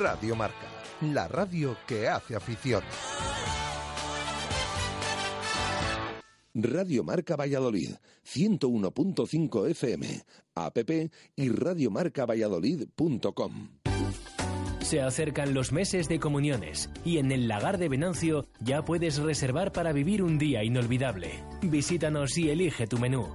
Radio Marca, la radio que hace afición. Radio Marca Valladolid, 101.5 FM, app y radiomarcavalladolid.com. Se acercan los meses de comuniones y en el lagar de Venancio ya puedes reservar para vivir un día inolvidable. Visítanos y elige tu menú.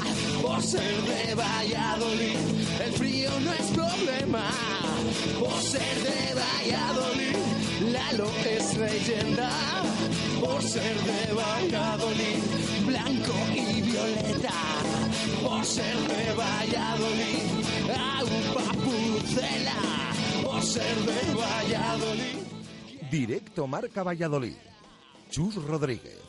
Por ser de Valladolid, el frío no es problema. Por ser de Valladolid, Lalo es leyenda. Por ser de Valladolid, blanco y violeta. Por ser de Valladolid, agua pucela. Por ser de Valladolid. Directo Marca Valladolid. Chus Rodríguez.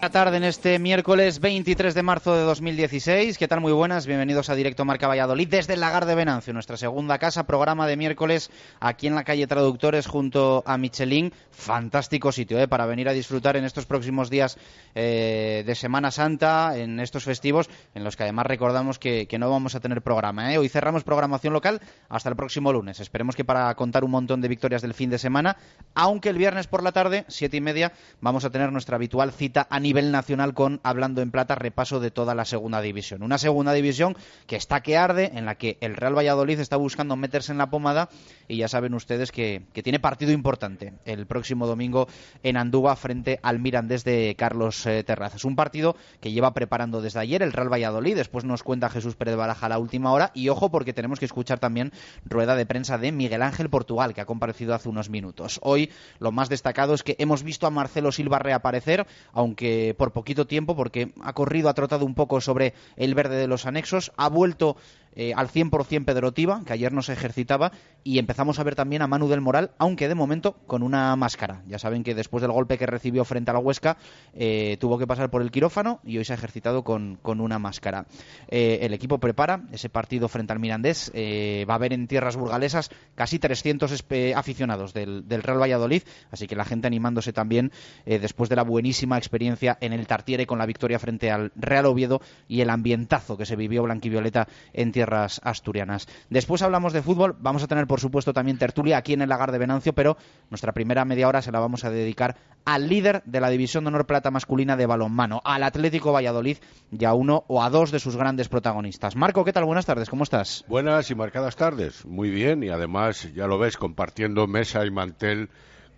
La tarde en este miércoles 23 de marzo de 2016. ¿Qué tal? Muy buenas. Bienvenidos a Directo Marca Valladolid desde el Lagar de Venancio, nuestra segunda casa. Programa de miércoles aquí en la calle Traductores junto a Michelin. Fantástico sitio ¿eh? para venir a disfrutar en estos próximos días eh, de Semana Santa, en estos festivos, en los que además recordamos que, no vamos a tener programa. ¿eh? Hoy cerramos programación local hasta el próximo lunes. Esperemos que para contar un montón de victorias del fin de semana, aunque el viernes por la tarde, siete y media, vamos a tener nuestra habitual cita a nivel nacional con Hablando en Plata, repaso de toda la segunda división. Una segunda división que está que arde, en la que el Real Valladolid está buscando meterse en la pomada y ya saben ustedes que, que tiene partido importante el próximo domingo en Andúa frente al Mirandés de Carlos eh, Terrazas. Un partido que lleva preparando desde ayer el Real Valladolid, después nos cuenta Jesús Pérez Baraja la última hora y ojo porque tenemos que escuchar también rueda de prensa de Miguel Ángel Portugal que ha comparecido hace unos minutos. Hoy lo más destacado es que hemos visto a Marcelo Silva reaparecer, aunque por poquito tiempo porque ha corrido, ha trotado un poco sobre el verde de los anexos, ha vuelto eh, al 100% Pedro Tiba, que ayer no se ejercitaba, y empezamos a ver también a Manu del Moral, aunque de momento con una máscara. Ya saben que después del golpe que recibió frente a la Huesca, eh, tuvo que pasar por el quirófano y hoy se ha ejercitado con, con una máscara. Eh, el equipo prepara ese partido frente al Mirandés. eh, va a haber en tierras burgalesas casi 300 espe- aficionados del, Real Valladolid, así que la gente animándose también después de la buenísima experiencia en el Tartiere con la victoria frente al Real Oviedo y el ambientazo que se vivió blanquivioleta en tierras asturianas. Después hablamos de fútbol, vamos a tener por supuesto también tertulia aquí en el Lagar de Venancio, pero nuestra primera media hora se la vamos a dedicar al líder de la División de Honor Plata masculina de balonmano, al Atlético Valladolid y a uno o a dos de sus grandes protagonistas. Marco, ¿qué tal? Buenas tardes, ¿cómo estás? Buenas y marcadas tardes, muy bien, y además, ya lo ves, compartiendo mesa y mantel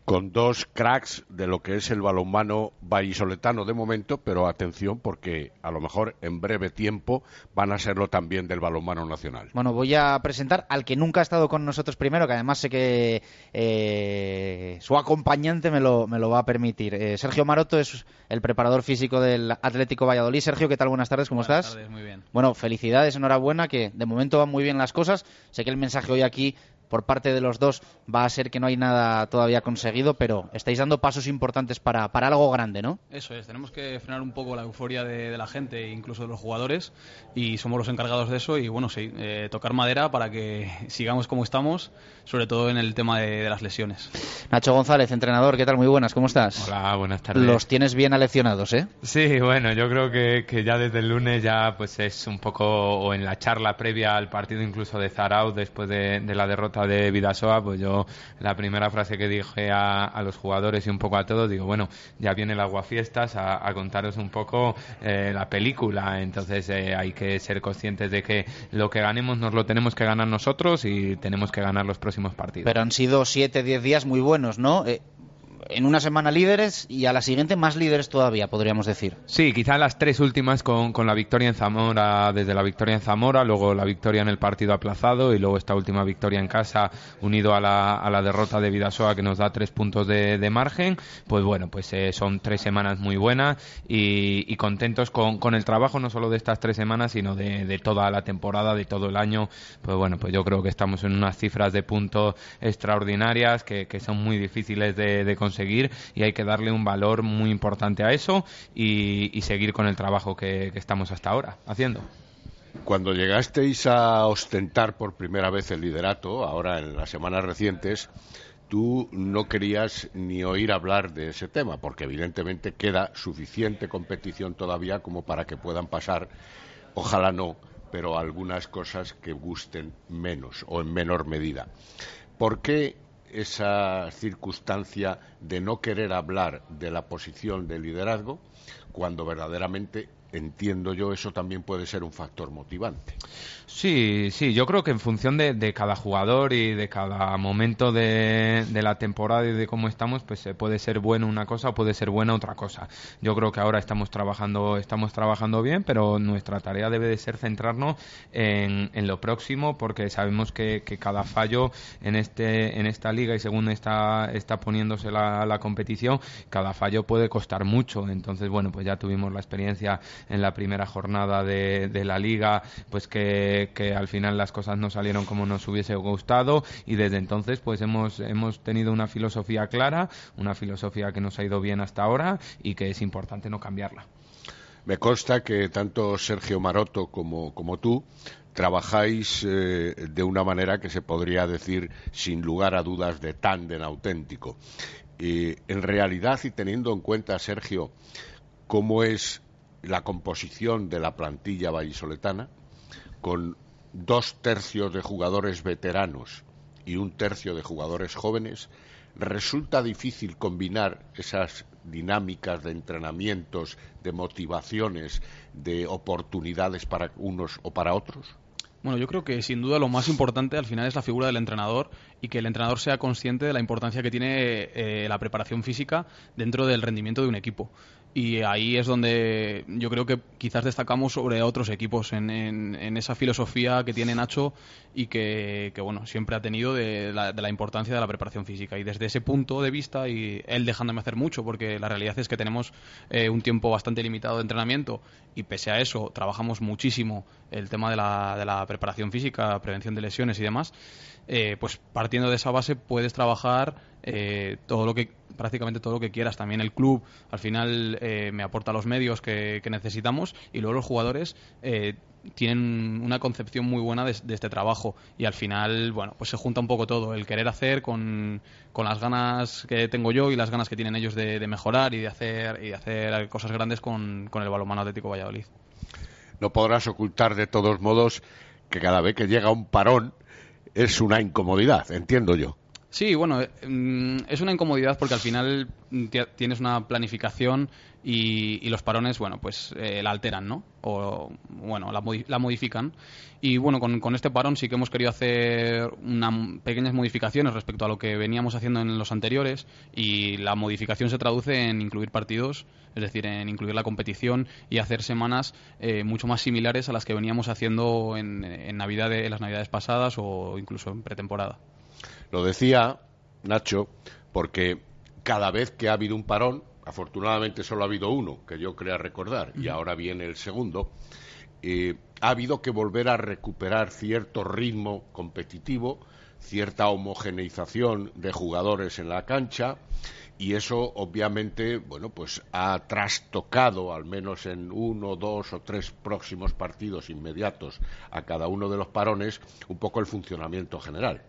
con dos cracks de lo que es el balonmano vallisoletano de momento, pero atención porque a lo mejor en breve tiempo van a serlo también del balonmano nacional. Bueno, voy a presentar al que nunca ha estado con nosotros primero, que además sé que eh, su acompañante me lo, me lo va a permitir. Eh, Sergio Maroto es el preparador físico del Atlético Valladolid. Sergio, ¿qué tal? Buenas tardes, ¿cómo Buenas estás? tardes, muy bien. Bueno, felicidades, enhorabuena, que de momento van muy bien las cosas. Sé que el mensaje hoy aquí por parte de los dos va a ser que no hay nada todavía conseguido, pero estáis dando pasos importantes para, para algo grande, ¿no? Eso es, tenemos que frenar un poco la euforia de, de la gente incluso de los jugadores y somos los encargados de eso y bueno, sí, eh, tocar madera para que sigamos como estamos, sobre todo en el tema de, de las lesiones. Nacho González, entrenador, ¿qué tal? Muy buenas, ¿cómo estás? Hola, buenas tardes. Los tienes bien aleccionados, ¿eh? Sí, bueno, yo creo que, que ya desde el lunes ya pues es un poco, o en la charla previa al partido incluso de Zarau, después de, de la derrota de Vidasoa, pues yo la primera frase que dije a, los jugadores y un poco a todos, digo, bueno, ya viene el aguafiestas a, a contaros un poco eh, la película, entonces eh, hay que ser conscientes de que lo que ganemos nos lo tenemos que ganar nosotros y tenemos que ganar los próximos partidos. Pero han sido siete, diez días muy buenos, ¿no? Eh, en una semana líderes y a la siguiente más líderes todavía, podríamos decir. Sí, quizá las tres últimas con, con, la victoria en Zamora, desde la victoria en Zamora, luego la victoria en el partido aplazado y luego esta última victoria en casa unido a la, a la derrota de Vidasoa que nos da tres puntos de, de margen. Pues bueno, pues eh, son tres semanas muy buenas y, y contentos con, con, el trabajo no solo de estas tres semanas, sino de, de, toda la temporada, de todo el año. Pues bueno, pues yo creo que estamos en unas cifras de puntos extraordinarias que, que son muy difíciles de, de conseguir conseguir y hay que darle un valor muy importante a eso y, seguir con el trabajo que, que estamos hasta ahora haciendo. Cuando llegasteis a ostentar por primera vez el liderato, ahora en las semanas recientes, tú no querías ni oír hablar de ese tema, porque evidentemente queda suficiente competición todavía como para que puedan pasar, ojalá no, pero algunas cosas que gusten menos o en menor medida. ¿Por qué esa circunstancia de no querer hablar de la posición de liderazgo cuando verdaderamente entiendo yo eso también puede ser un factor motivante. Sí, sí, yo creo que en función de, de cada jugador y de cada momento de, de, la temporada y de cómo estamos, pues eh, puede ser bueno una cosa o puede ser buena otra cosa. Yo creo que ahora estamos trabajando, estamos trabajando bien, pero nuestra tarea debe de ser centrarnos en, en lo próximo, porque sabemos que, que, cada fallo en este, en esta liga y según está, está poniéndose la, la competición, cada fallo puede costar mucho. Entonces, bueno, pues ya tuvimos la experiencia en la primera jornada de, la liga, pues que al final las cosas no salieron como nos hubiese gustado y desde entonces pues hemos, hemos tenido una filosofía clara, una filosofía que nos ha ido bien hasta ahora y que es importante no cambiarla. Me consta que tanto Sergio Maroto como, como tú trabajáis eh, de una manera que se podría decir sin lugar a dudas de tándem auténtico. Y en realidad y teniendo en cuenta, Sergio, cómo es la composición de la plantilla vallisoletana, con dos tercios de jugadores veteranos y un tercio de jugadores jóvenes, resulta difícil combinar esas dinámicas de entrenamientos, de motivaciones, de oportunidades para unos o para otros? Bueno, yo creo que sin duda lo más importante al final es la figura del entrenador y que el entrenador sea consciente de la importancia que tiene eh, la preparación física dentro del rendimiento de un equipo y ahí es donde yo creo que quizás destacamos sobre otros equipos en, en, en esa filosofía que tiene Nacho y que, bueno siempre ha tenido de la, de la, importancia de la preparación física. Y desde ese punto de vista y él dejándome hacer mucho porque la realidad es que tenemos eh, un tiempo bastante limitado de entrenamiento y pese a eso trabajamos muchísimo el tema de la, de la preparación física prevención de lesiones y demás eh, pues partiendo de esa base puedes trabajar eh, todo lo que prácticamente todo lo que quieras también el club al final eh, me aporta los medios que, necesitamos y luego los jugadores eh, tienen una concepción muy buena de, de, este trabajo y al final bueno pues se junta un poco todo el querer hacer con, con las ganas que tengo yo y las ganas que tienen ellos de, de mejorar y de hacer y de hacer cosas grandes con, con el balonmano Atlético Valladolid no podrás ocultar de todos modos que cada vez que llega un parón es una incomodidad, entiendo yo. Sí, bueno, eh, mm, es una incomodidad porque al final mm, ti- tienes una planificación y, y los parones, bueno, pues eh, la alteran, ¿no? O, bueno, la, la modifican. Y bueno, con, este parón sí que hemos querido hacer unas pequeñas modificaciones respecto a lo que veníamos haciendo en los anteriores y la modificación se traduce en incluir partidos, es decir, en incluir la competición y hacer semanas eh, mucho más similares a las que veníamos haciendo en, en Navidad, en las Navidades pasadas o incluso en pretemporada. Lo decía Nacho porque cada vez que ha habido un parón, afortunadamente solo ha habido uno, que yo crea recordar, y ahora viene el segundo, eh, ha habido que volver a recuperar cierto ritmo competitivo, cierta homogeneización de jugadores en la cancha, y eso obviamente bueno pues ha trastocado al menos en uno, dos o tres próximos partidos inmediatos a cada uno de los parones un poco el funcionamiento general.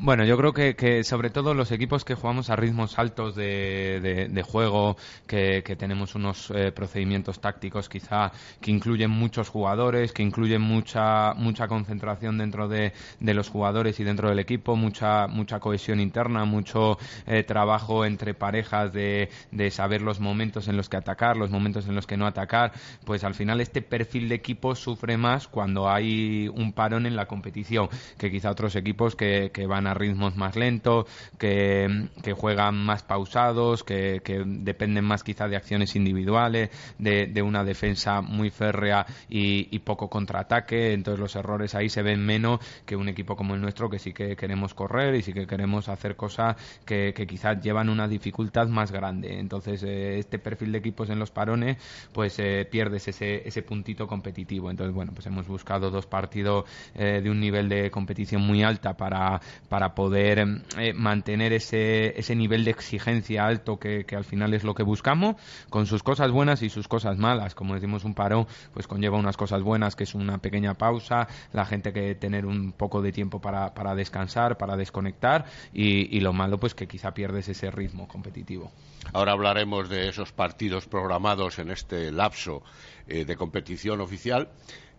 Bueno, yo creo que, que sobre todo los equipos que jugamos a ritmos altos de, juego, que, tenemos unos eh, procedimientos tácticos quizá que incluyen muchos jugadores, que incluyen mucha mucha concentración dentro de, los jugadores y dentro del equipo, mucha mucha cohesión interna, mucho eh, trabajo entre parejas de, de saber los momentos en los que atacar, los momentos en los que no atacar, pues al final este perfil de equipo sufre más cuando hay un parón en la competición que quizá otros equipos que, que van a ritmos más lentos, que, juegan más pausados, que, dependen más quizá de acciones individuales, de, una defensa muy férrea y, poco contraataque, entonces los errores ahí se ven menos que un equipo como el nuestro que sí que queremos correr y sí que queremos hacer cosas que, que quizás llevan una dificultad más grande. Entonces eh, este perfil de equipos en los parones pues eh, pierdes ese, ese puntito competitivo. Entonces bueno, pues hemos buscado dos partidos eh, de un nivel de competición muy alta para, para poder eh, mantener ese, ese nivel de exigencia alto que, que al final es lo que buscamos, con sus cosas buenas y sus cosas malas. Como decimos, un parón pues conlleva unas cosas buenas, que es una pequeña pausa, la gente que tener un poco de tiempo para, para descansar, para desconectar, y, y lo malo pues que quizá pierdes ese ritmo competitivo. Ahora hablaremos de esos partidos programados en este lapso eh, de competición oficial.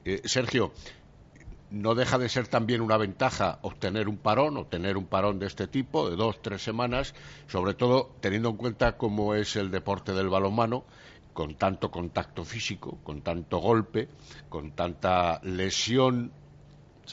Eh, Sergio, no deja de ser también una ventaja obtener un parón, obtener un parón de este tipo, de dos, tres semanas, sobre todo teniendo en cuenta cómo es el deporte del balonmano, con tanto contacto físico, con tanto golpe, con tanta lesión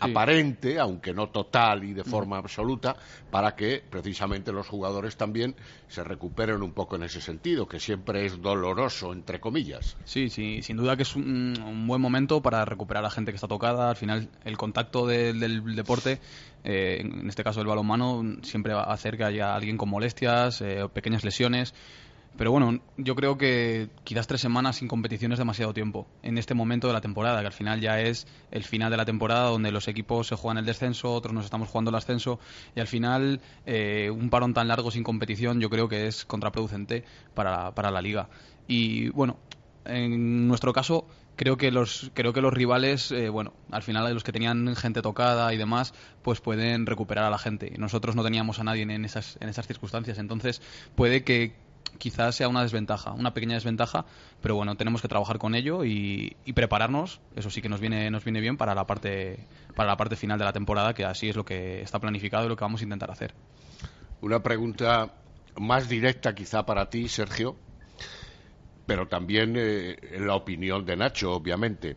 aparente, aunque no total y de forma absoluta, para que precisamente los jugadores también se recuperen un poco en ese sentido, que siempre es doloroso, entre comillas. Sí, sí, sin duda que es un, un buen momento para recuperar a gente que está tocada. Al final, el contacto de- del deporte, eh, en este caso el balonmano, siempre va a hacer que haya alguien con molestias, eh, o pequeñas lesiones. Pero bueno, yo creo que quizás tres semanas sin competición es demasiado tiempo en este momento de la temporada, que al final ya es el final de la temporada donde los equipos se juegan el descenso, otros nos estamos jugando el ascenso y al final eh, un parón tan largo sin competición yo creo que es contraproducente para, para la liga. Y bueno, en nuestro caso creo que los creo que los rivales eh, bueno al final los que tenían gente tocada y demás pues pueden recuperar a la gente y nosotros no teníamos a nadie en esas en esas circunstancias entonces puede que quizás sea una desventaja una pequeña desventaja pero bueno tenemos que trabajar con ello y, prepararnos eso sí que nos viene nos viene bien para la parte para la parte final de la temporada que así es lo que está planificado y lo que vamos a intentar hacer Una pregunta más directa quizá para ti, Sergio, pero también eh, en la opinión de Nacho, obviamente.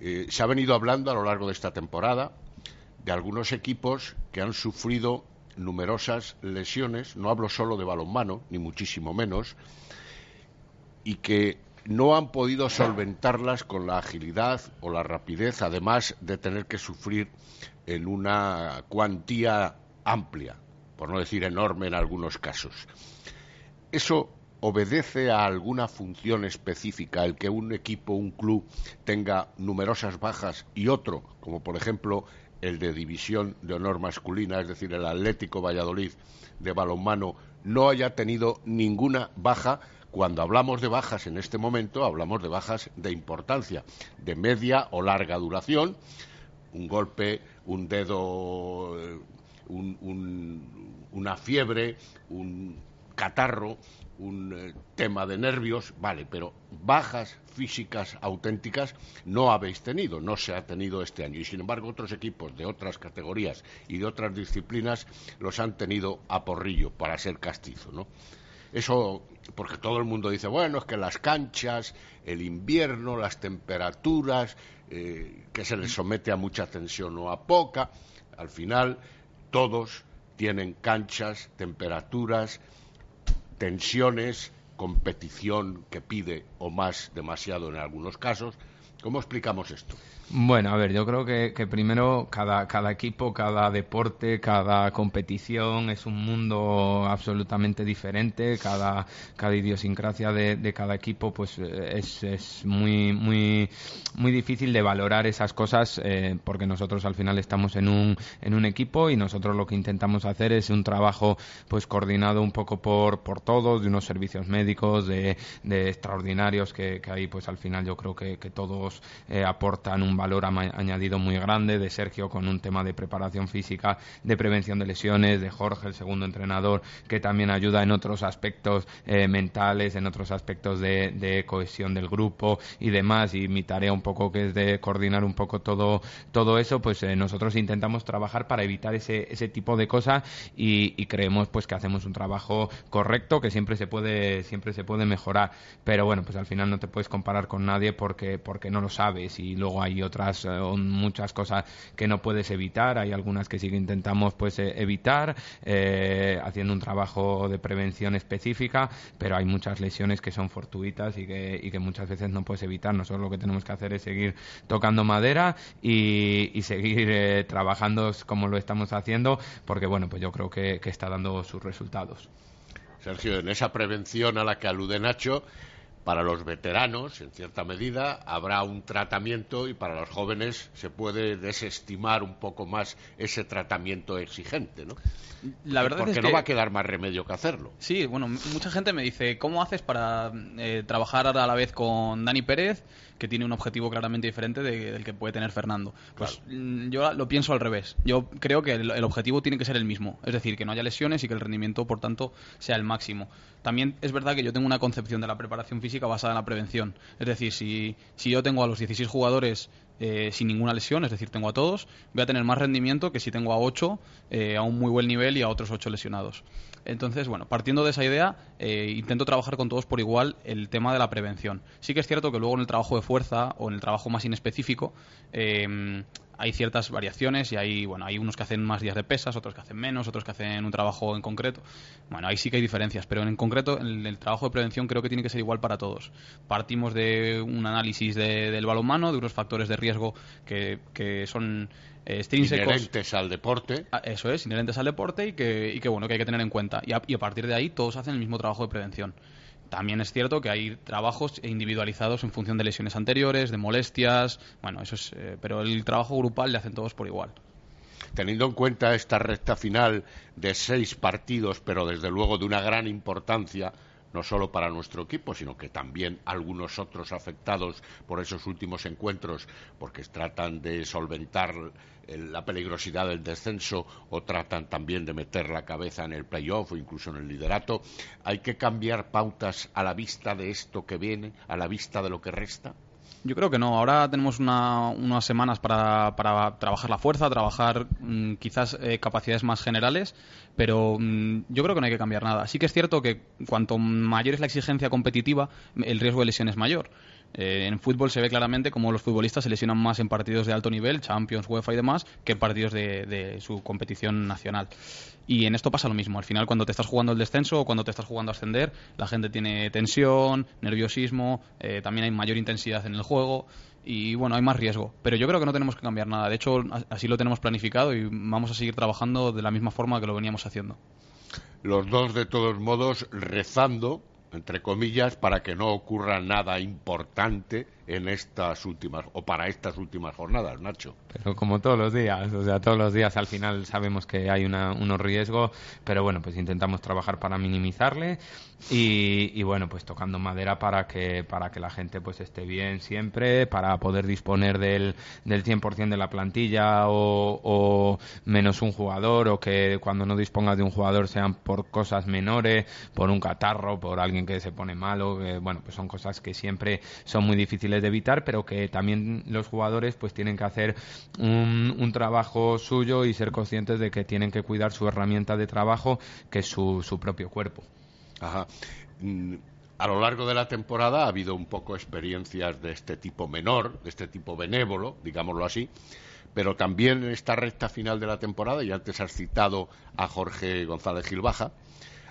Eh, se ha venido hablando a lo largo de esta temporada de algunos equipos que han sufrido numerosas lesiones, no hablo solo de balonmano, ni muchísimo menos, y que no han podido solventarlas con la agilidad o la rapidez, además de tener que sufrir en una cuantía amplia, por no decir enorme en algunos casos. ¿Eso obedece a alguna función específica el que un equipo, un club, tenga numerosas bajas y otro, como por ejemplo el de división de honor masculina, es decir, el Atlético Valladolid de balonmano, no haya tenido ninguna baja? Cuando hablamos de bajas en este momento, hablamos de bajas de importancia, de media o larga duración, un golpe, un dedo, eh, un- un- una fiebre, un catarro, un eh, tema de nervios, vale, pero bajas físicas auténticas no habéis tenido, no se ha tenido este año. Y sin embargo, otros equipos de otras categorías y de otras disciplinas los han tenido a porrillo para ser castizo, ¿no? Eso, porque todo el mundo dice, bueno, es que las canchas, el invierno, las temperaturas, eh, que se les somete a mucha tensión o a poca, al final todos tienen canchas, temperaturas, tensiones, competición que pide o más demasiado en algunos casos. ¿Cómo explicamos esto? Bueno, a ver, yo creo que, primero cada, equipo, cada deporte, cada competición es un mundo absolutamente diferente, cada, cada idiosincrasia de, cada equipo pues eh, es, es, muy, muy, muy difícil de valorar esas cosas eh, porque nosotros al final estamos en un, en un equipo y nosotros lo que intentamos hacer es un trabajo pues coordinado un poco por, por todos, de unos servicios médicos, de, de extraordinarios que, que, ahí pues al final yo creo que, que todos eh, aportan un valor añadido muy grande, de Sergio con un tema de preparación física, de prevención de lesiones, de Jorge, el segundo entrenador, que también ayuda en otros aspectos eh, mentales, en otros aspectos de, cohesión del grupo y demás. Y mi tarea un poco que es de coordinar un poco todo, todo eso, pues eh, nosotros intentamos trabajar para evitar ese, ese tipo de cosas y, creemos pues que hacemos un trabajo correcto, que siempre se puede, siempre se puede mejorar. Pero bueno, pues al final no te puedes comparar con nadie porque, porque no lo sabes y luego hay otras eh, muchas cosas que no puedes evitar, hay algunas que sí que intentamos pues eh, evitar eh, haciendo un trabajo de prevención específica, pero hay muchas lesiones que son fortuitas y que, y que muchas veces no puedes evitar. Nosotros lo que tenemos que hacer es seguir tocando madera y, seguir trabajando como lo estamos haciendo, porque bueno, pues yo creo que está dando sus resultados. Sergio, en esa prevención a la que alude Nacho, para los veteranos, en cierta medida, habrá un tratamiento y para los jóvenes se puede desestimar un poco más ese tratamiento exigente, ¿no? La verdad Porque es no va a quedar más remedio que hacerlo. Sí, bueno, mucha gente me dice, ¿cómo haces para eh, trabajar a la vez con Dani Pérez, que tiene un objetivo claramente diferente del que puede tener Fernando? Pues mm, yo lo pienso al revés. Yo creo que el, objetivo tiene que ser el mismo, es decir, que no haya lesiones y que el rendimiento, por tanto, sea el máximo. También es verdad que yo tengo una concepción de la preparación física basada en la prevención. Es decir, si, si yo tengo a los 16 jugadores eh, sin ninguna lesión, es decir, tengo a todos, voy a tener más rendimiento que si tengo a 8 eh, a un muy buen nivel y a otros 8 lesionados. Entonces, bueno, partiendo de esa idea, eh, intento trabajar con todos por igual el tema de la prevención. Sí que es cierto que luego en el trabajo de fuerza o en el trabajo más inespecífico, hay ciertas variaciones y hay, bueno, hay unos que hacen más días de pesas, otros que hacen menos, otros que hacen un trabajo en concreto. Bueno, ahí sí que hay diferencias, pero en concreto en el trabajo de prevención creo que tiene que ser igual para todos. Partimos de un análisis de, del balonmano, de unos factores de riesgo que, que son eh, inherentes al deporte. Ah, eso es, inherentes al deporte y que, y que bueno, que hay que tener en cuenta. Y a, y a partir de ahí todos hacen el mismo trabajo de prevención. También es cierto que hay trabajos individualizados en función de lesiones anteriores, de molestias, bueno, eso es, eh, pero el trabajo grupal le hacen todos por igual. Teniendo en cuenta esta recta final de seis partidos, pero desde luego de una gran importancia, no solo para nuestro equipo, sino que también algunos otros afectados por esos últimos encuentros, porque tratan de solventar la peligrosidad del descenso o tratan también de meter la cabeza en el playoff o incluso en el liderato. ¿Hay que cambiar pautas a la vista de esto que viene, a la vista de lo que resta? Yo creo que no. Ahora tenemos unas semanas para, trabajar la fuerza, trabajar mm, quizás eh, capacidades más generales, pero mm, yo creo que no hay que cambiar nada. Sí que es cierto que cuanto mayor es la exigencia competitiva, el riesgo de lesión es mayor. Eh, en fútbol se ve claramente cómo los futbolistas se lesionan más en partidos de alto nivel, Champions, UEFA y demás, que en partidos de, su competición nacional. Y en esto pasa lo mismo. Al final, cuando te estás jugando el descenso o cuando te estás jugando a ascender, la gente tiene tensión, nerviosismo, eh, también hay mayor intensidad en el juego y bueno, hay más riesgo. Pero yo creo que no tenemos que cambiar nada. De hecho, así lo tenemos planificado y vamos a seguir trabajando de la misma forma que lo veníamos haciendo. Los dos, de todos modos, rezando entre comillas, para que no ocurra nada importante en estas últimas o para estas últimas jornadas, Nacho. Pero como todos los días, o sea, todos los días al final sabemos que hay una, unos riesgos, pero bueno, pues intentamos trabajar para minimizarle y, bueno, pues tocando madera para que para que la gente pues esté bien siempre, para poder disponer del, del 100% de la plantilla o, o menos un jugador o que cuando no dispongas de un jugador sean por cosas menores, por un catarro, por alguien que se pone malo, bueno, pues son cosas que siempre son muy difíciles de evitar, pero que también los jugadores pues tienen que hacer un, un trabajo suyo y ser conscientes de que tienen que cuidar su herramienta de trabajo, que es su, su propio cuerpo. Ajá. Mm, A lo largo de la temporada ha habido un poco experiencias de este tipo menor, de este tipo benévolo, digámoslo así, pero también en esta recta final de la temporada, y antes has citado a Jorge González Gilbaja,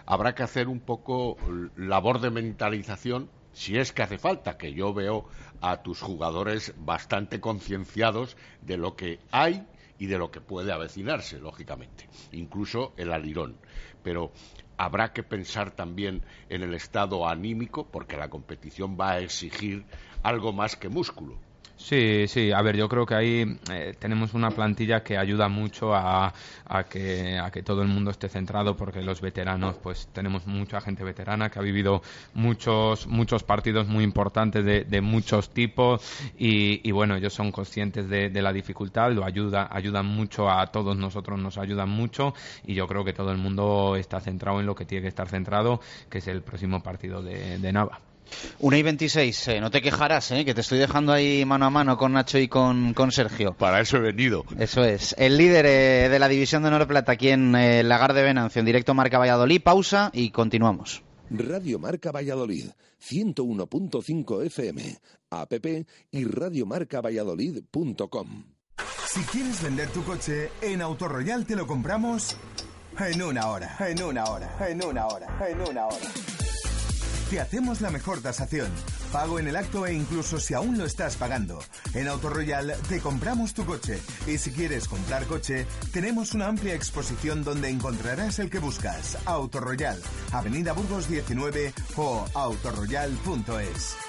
habrá que hacer un poco labor de mentalización, si es que hace falta, que yo veo a tus jugadores bastante concienciados de lo que hay y de lo que puede avecinarse, lógicamente, incluso el alirón. Pero habrá que pensar también en el estado anímico, porque la competición va a exigir algo más que músculo. Sí, sí, a ver, yo creo que ahí eh, tenemos una plantilla que ayuda mucho a, que, a que todo el mundo esté centrado porque los veteranos, pues tenemos mucha gente veterana que ha vivido muchos, muchos partidos muy importantes de, de muchos tipos y, y, bueno, ellos son conscientes de, de, la dificultad, lo ayuda, ayudan mucho a todos nosotros, nos ayudan mucho y yo creo que todo el mundo está centrado en lo que tiene que estar centrado, que es el próximo partido de, de Nava. 1 y 26, eh, no te quejarás, eh, que te estoy dejando ahí mano a mano con Nacho y con, con Sergio. Para eso he venido. Eso es. El líder eh, de la división de Honor Plata aquí en eh, Lagar de Venancio, en directo Marca Valladolid. Pausa y continuamos. Radio Marca Valladolid, 101.5 FM, app y radiomarcavalladolid.com. Si quieres vender tu coche, en Autoroyal te lo compramos en una hora, en una hora, en una hora, en una hora. Te hacemos la mejor tasación, pago en el acto e incluso si aún lo estás pagando. En Autoroyal te compramos tu coche y si quieres comprar coche, tenemos una amplia exposición donde encontrarás el que buscas. Autoroyal, Avenida Burgos 19 o autoroyal.es.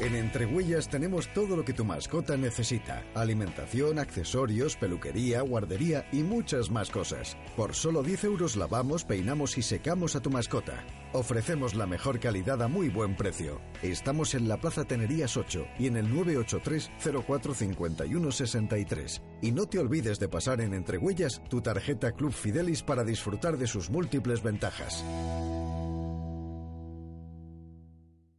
En Entrehuellas tenemos todo lo que tu mascota necesita. Alimentación, accesorios, peluquería, guardería y muchas más cosas. Por solo 10 euros lavamos, peinamos y secamos a tu mascota. Ofrecemos la mejor calidad a muy buen precio. Estamos en la Plaza Tenerías 8 y en el 983 0451 63. Y no te olvides de pasar en Entrehuellas tu tarjeta Club Fidelis para disfrutar de sus múltiples ventajas.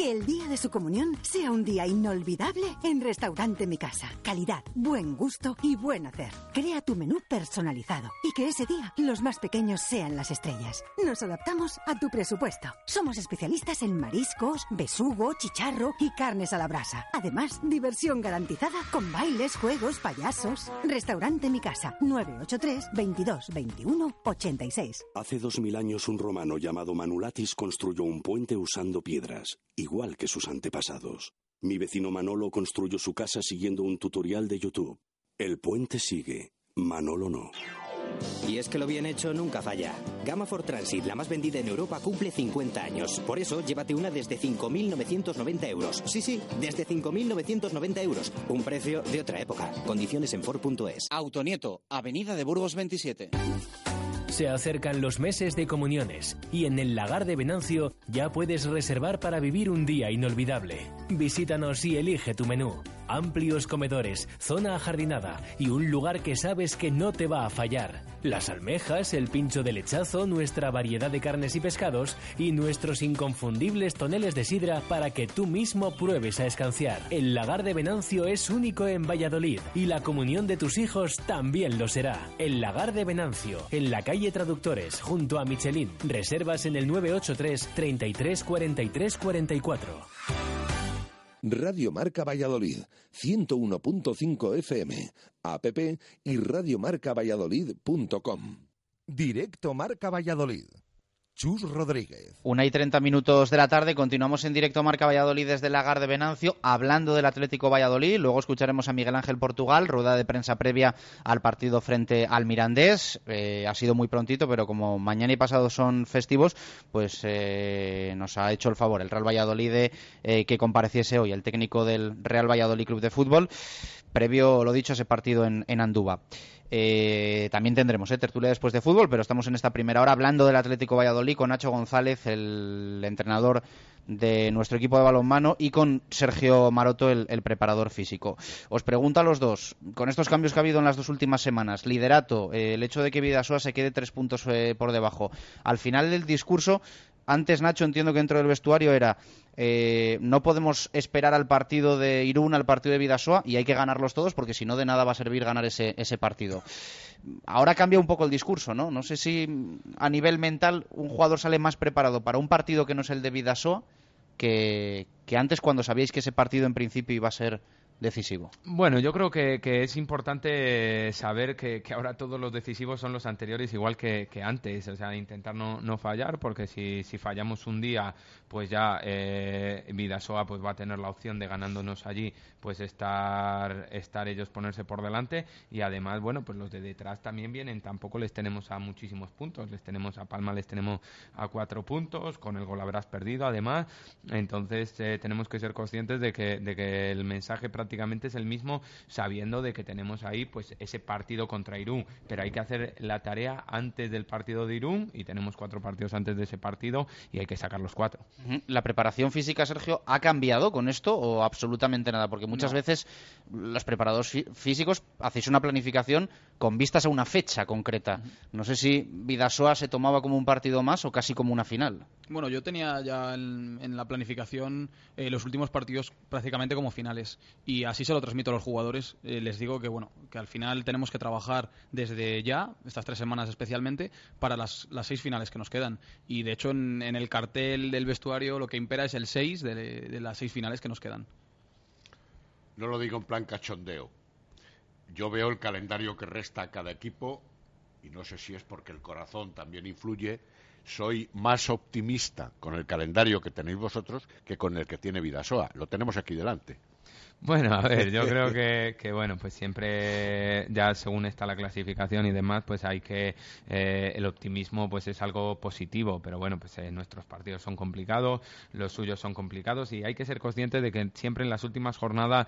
Que el día de su comunión sea un día inolvidable en Restaurante Mi Casa. Calidad, buen gusto y buen hacer. Crea tu menú personalizado y que ese día los más pequeños sean las estrellas. Nos adaptamos a tu presupuesto. Somos especialistas en mariscos, besugo, chicharro y carnes a la brasa. Además, diversión garantizada con bailes, juegos, payasos. Restaurante Mi Casa, 983 22 21 86. Hace dos mil años un romano llamado Manulatis construyó un puente usando piedras igual que sus antepasados. Mi vecino Manolo construyó su casa siguiendo un tutorial de YouTube. El puente sigue, Manolo no. Y es que lo bien hecho nunca falla. Gama Ford Transit, la más vendida en Europa, cumple 50 años. Por eso, llévate una desde 5.990 euros. Sí, sí, desde 5.990 euros. Un precio de otra época. Condiciones en Ford.es. Autonieto, Avenida de Burgos 27. Se acercan los meses de comuniones y en el lagar de Venancio ya puedes reservar para vivir un día inolvidable. Visítanos y elige tu menú. Amplios comedores, zona ajardinada y un lugar que sabes que no te va a fallar. Las almejas, el pincho de lechazo, nuestra variedad de carnes y pescados y nuestros inconfundibles toneles de sidra para que tú mismo pruebes a escanciar. El lagar de Venancio es único en Valladolid y la comunión de tus hijos también lo será. El lagar de Venancio, en la calle Traductores, junto a Michelin. Reservas en el 983 33 43 44. Radio Marca Valladolid, 101.5 FM, app y radiomarcavalladolid.com. Directo Marca Valladolid. Chus Rodríguez. Una y treinta minutos de la tarde, continuamos en directo Marca Valladolid desde el Lagar de Venancio, hablando del Atlético Valladolid. Luego escucharemos a Miguel Ángel Portugal, rueda de prensa previa al partido frente al Mirandés. Eh, ha sido muy prontito, pero como mañana y pasado son festivos, pues eh, nos ha hecho el favor el Real Valladolid de eh, que compareciese hoy el técnico del Real Valladolid Club de Fútbol, previo, lo dicho, ese partido en, en. Eh, también tendremos eh, tertulia después de fútbol, pero estamos en esta primera hora hablando del Atlético Valladolid con Nacho González, el entrenador de nuestro equipo de balonmano, y con Sergio Maroto, el, preparador físico. Os pregunto a los dos, con estos cambios que ha habido en las dos últimas semanas, liderato, eh, el hecho de que Vidasoa se quede tres puntos eh, por debajo, al final del discurso, antes Nacho entiendo que dentro del vestuario era eh, no podemos esperar al partido de Irún, al partido de Vidasoa y hay que ganarlos todos porque si no de nada va a servir ganar ese, partido. Ahora cambia un poco el discurso, ¿no? No sé si a nivel mental un jugador sale más preparado para un partido que no es el de Vidasoa que, que antes cuando sabíais que ese partido en principio iba a ser Bueno, yo creo que, es importante saber que, ahora todos los decisivos son los anteriores igual que, antes, o sea, intentar no, no, fallar, porque si, si fallamos un día, pues ya eh, Vidasoa pues va a tener la opción de ganándonos allí, pues estar, estar ellos ponerse por delante. Y además, bueno, pues los de detrás también vienen, tampoco les tenemos a muchísimos puntos, les tenemos a Palma, les tenemos a cuatro puntos, con el gol habrás perdido además, entonces eh, tenemos que ser conscientes de que, de que el mensaje prácticamente es el mismo sabiendo de que tenemos ahí pues ese partido contra Irún, pero hay que hacer la tarea antes del partido de Irún y tenemos cuatro partidos antes de ese partido y hay que sacar los cuatro. ¿La preparación física, Sergio, ha cambiado con esto o absolutamente nada? Porque muchas No. veces los preparadores fí- físicos hacéis una planificación con vistas a una fecha concreta. No sé si Vidasoa se tomaba como un partido más o casi como una final. Bueno, yo tenía ya en, en la planificación eh, los últimos partidos prácticamente como finales y así se lo transmito a los jugadores. Eh, les digo que bueno, que al final tenemos que trabajar desde ya, estas tres semanas especialmente, para las, las seis finales que nos quedan. Y de hecho en, en el cartel del vestuario lo que impera es el 6 de, las seis finales que nos quedan. No lo digo en plan cachondeo. Yo veo el calendario que resta a cada equipo y no sé si es porque el corazón también influye. Soy más optimista con el calendario que tenéis vosotros que con el que tiene Vidasoa. Lo tenemos aquí delante. Bueno, a ver, yo creo que, que, bueno, pues siempre, ya según está la clasificación y demás, pues hay que, eh, el optimismo pues es algo positivo, pero bueno, pues eh, nuestros partidos son complicados, los suyos son complicados y hay que ser conscientes de que siempre en las últimas jornadas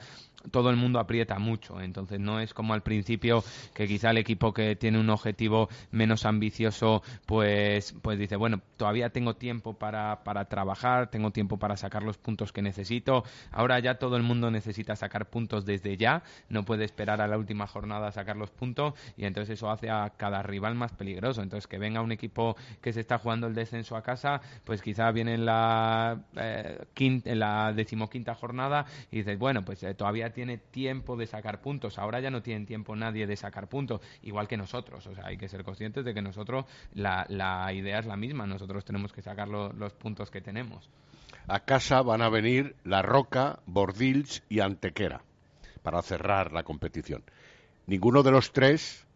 todo el mundo aprieta mucho, entonces no es como al principio que quizá el equipo que tiene un objetivo menos ambicioso pues, pues dice, bueno, todavía tengo tiempo para, para trabajar, tengo tiempo para sacar los puntos que necesito, ahora ya todo el mundo necesita sacar puntos desde ya, no puede esperar a la última jornada a sacar los puntos y entonces eso hace a cada rival más peligroso. Entonces que venga un equipo que se está jugando el descenso a casa, pues quizá viene en la, eh, quin- en la decimoquinta jornada y dices, bueno, pues eh, todavía tiene tiempo de sacar puntos, ahora ya no tiene tiempo nadie de sacar puntos, igual que nosotros, o sea, hay que ser conscientes de que nosotros la, la idea es la misma, nosotros tenemos que sacar lo- los puntos que tenemos. A casa van a venir La Roca, Bordils y Antequera para cerrar la competición. Ninguno de los tres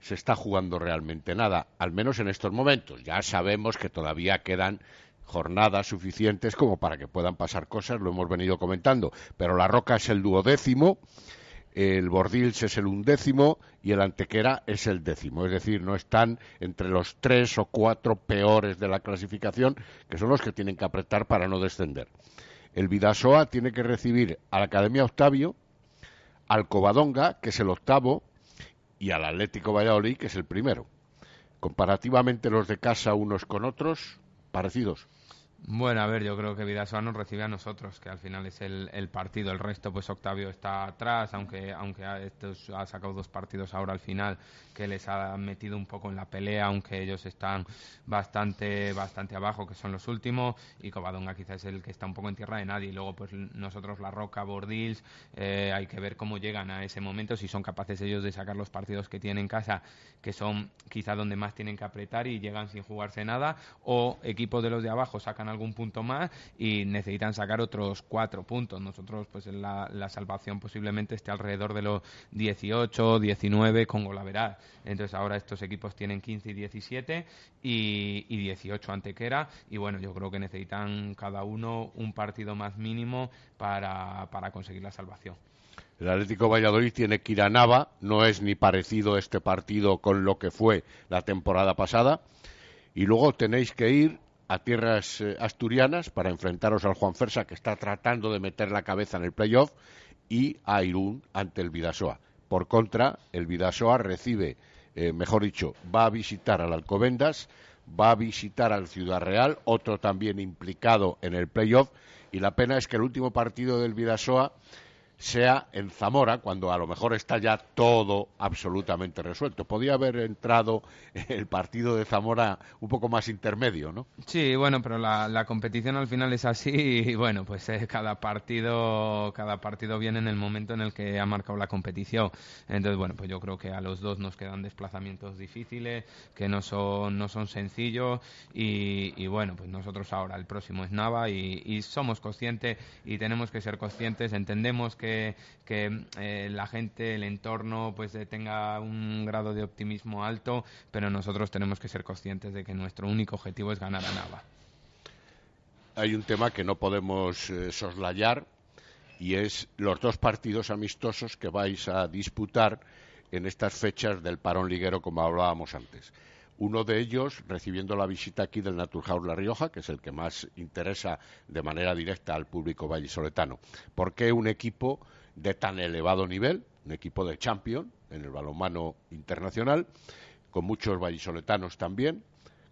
se está jugando realmente nada, al menos en estos momentos. Ya sabemos que todavía quedan jornadas suficientes como para que puedan pasar cosas, lo hemos venido comentando, pero La Roca es el duodécimo, el Bordils es el undécimo y el Antequera es el décimo. Es decir, no están entre los tres o cuatro peores de la clasificación, que son los que tienen que apretar para no descender. El Vidasoa tiene que recibir a la Academia Octavio, al Covadonga, que es el octavo, y al Atlético Valladolid, que es el primero. comparativamente los de casa unos con otros, parecidos. Bueno, a ver, yo creo que Vidasoa nos recibe a nosotros, que al final es el, partido. El resto, pues Octavio está atrás, aunque, aunque ha, estos, sacado dos partidos ahora al final que les ha metido un poco en la pelea, aunque ellos están bastante, bastante abajo, que son los últimos. Y Covadonga quizás es el que está un poco en tierra de nadie. Luego, pues nosotros, La Roca, Bordils, eh, hay que ver cómo llegan a ese momento, si son capaces ellos de sacar los partidos que tienen en casa, que son quizá donde más tienen que apretar y llegan sin jugarse nada, o equipos de los de abajo sacan algún punto más y necesitan sacar otros cuatro puntos. Nosotros, pues la, la salvación posiblemente esté alrededor de los 18, 19 con Golaveral. Entonces ahora estos equipos tienen 15 y 17 y, y 18 Antequera y bueno, yo creo que necesitan cada uno un partido más mínimo para, para conseguir la salvación. El Atlético Valladolid tiene que ir a Nava, no es ni parecido este partido con lo que fue la temporada pasada. Y luego tenéis que ir a tierras eh, asturianas para enfrentaros al Juan Fersa, que está tratando de meter la cabeza en el playoff, y a Irún ante el Vidasoa. Por contra, el Vidasoa recibe, eh, mejor dicho, va a visitar al Alcobendas, va a visitar al Ciudad Real, otro también implicado en el playoff, y la pena es que el último partido del Vidasoa sea en Zamora, cuando a lo mejor está ya todo absolutamente resuelto. Podía haber entrado el partido de Zamora un poco más intermedio, ¿no? Sí, bueno, pero la, competición al final es así y bueno, pues eh, cada partido cada partido viene en el momento en el que ha marcado la competición. Entonces, bueno, pues yo creo que a los dos nos quedan desplazamientos difíciles, que no son no son sencillos y, y bueno, pues nosotros ahora el próximo es Nava y, y somos conscientes y tenemos que ser conscientes, entendemos que que, eh, la gente, el entorno, pues eh, tenga un grado de optimismo alto, pero nosotros tenemos que ser conscientes de que nuestro único objetivo es ganar a Nava. Hay un tema que no podemos eh, soslayar y es los dos partidos amistosos que vais a disputar en estas fechas del parón liguero, como hablábamos antes. Uno de ellos recibiendo la visita aquí del Naturhaus La Rioja, que es el que más interesa de manera directa al público vallisoletano. ¿Por qué un equipo de tan elevado nivel, un equipo de champion en el balonmano internacional, con muchos vallisoletanos también,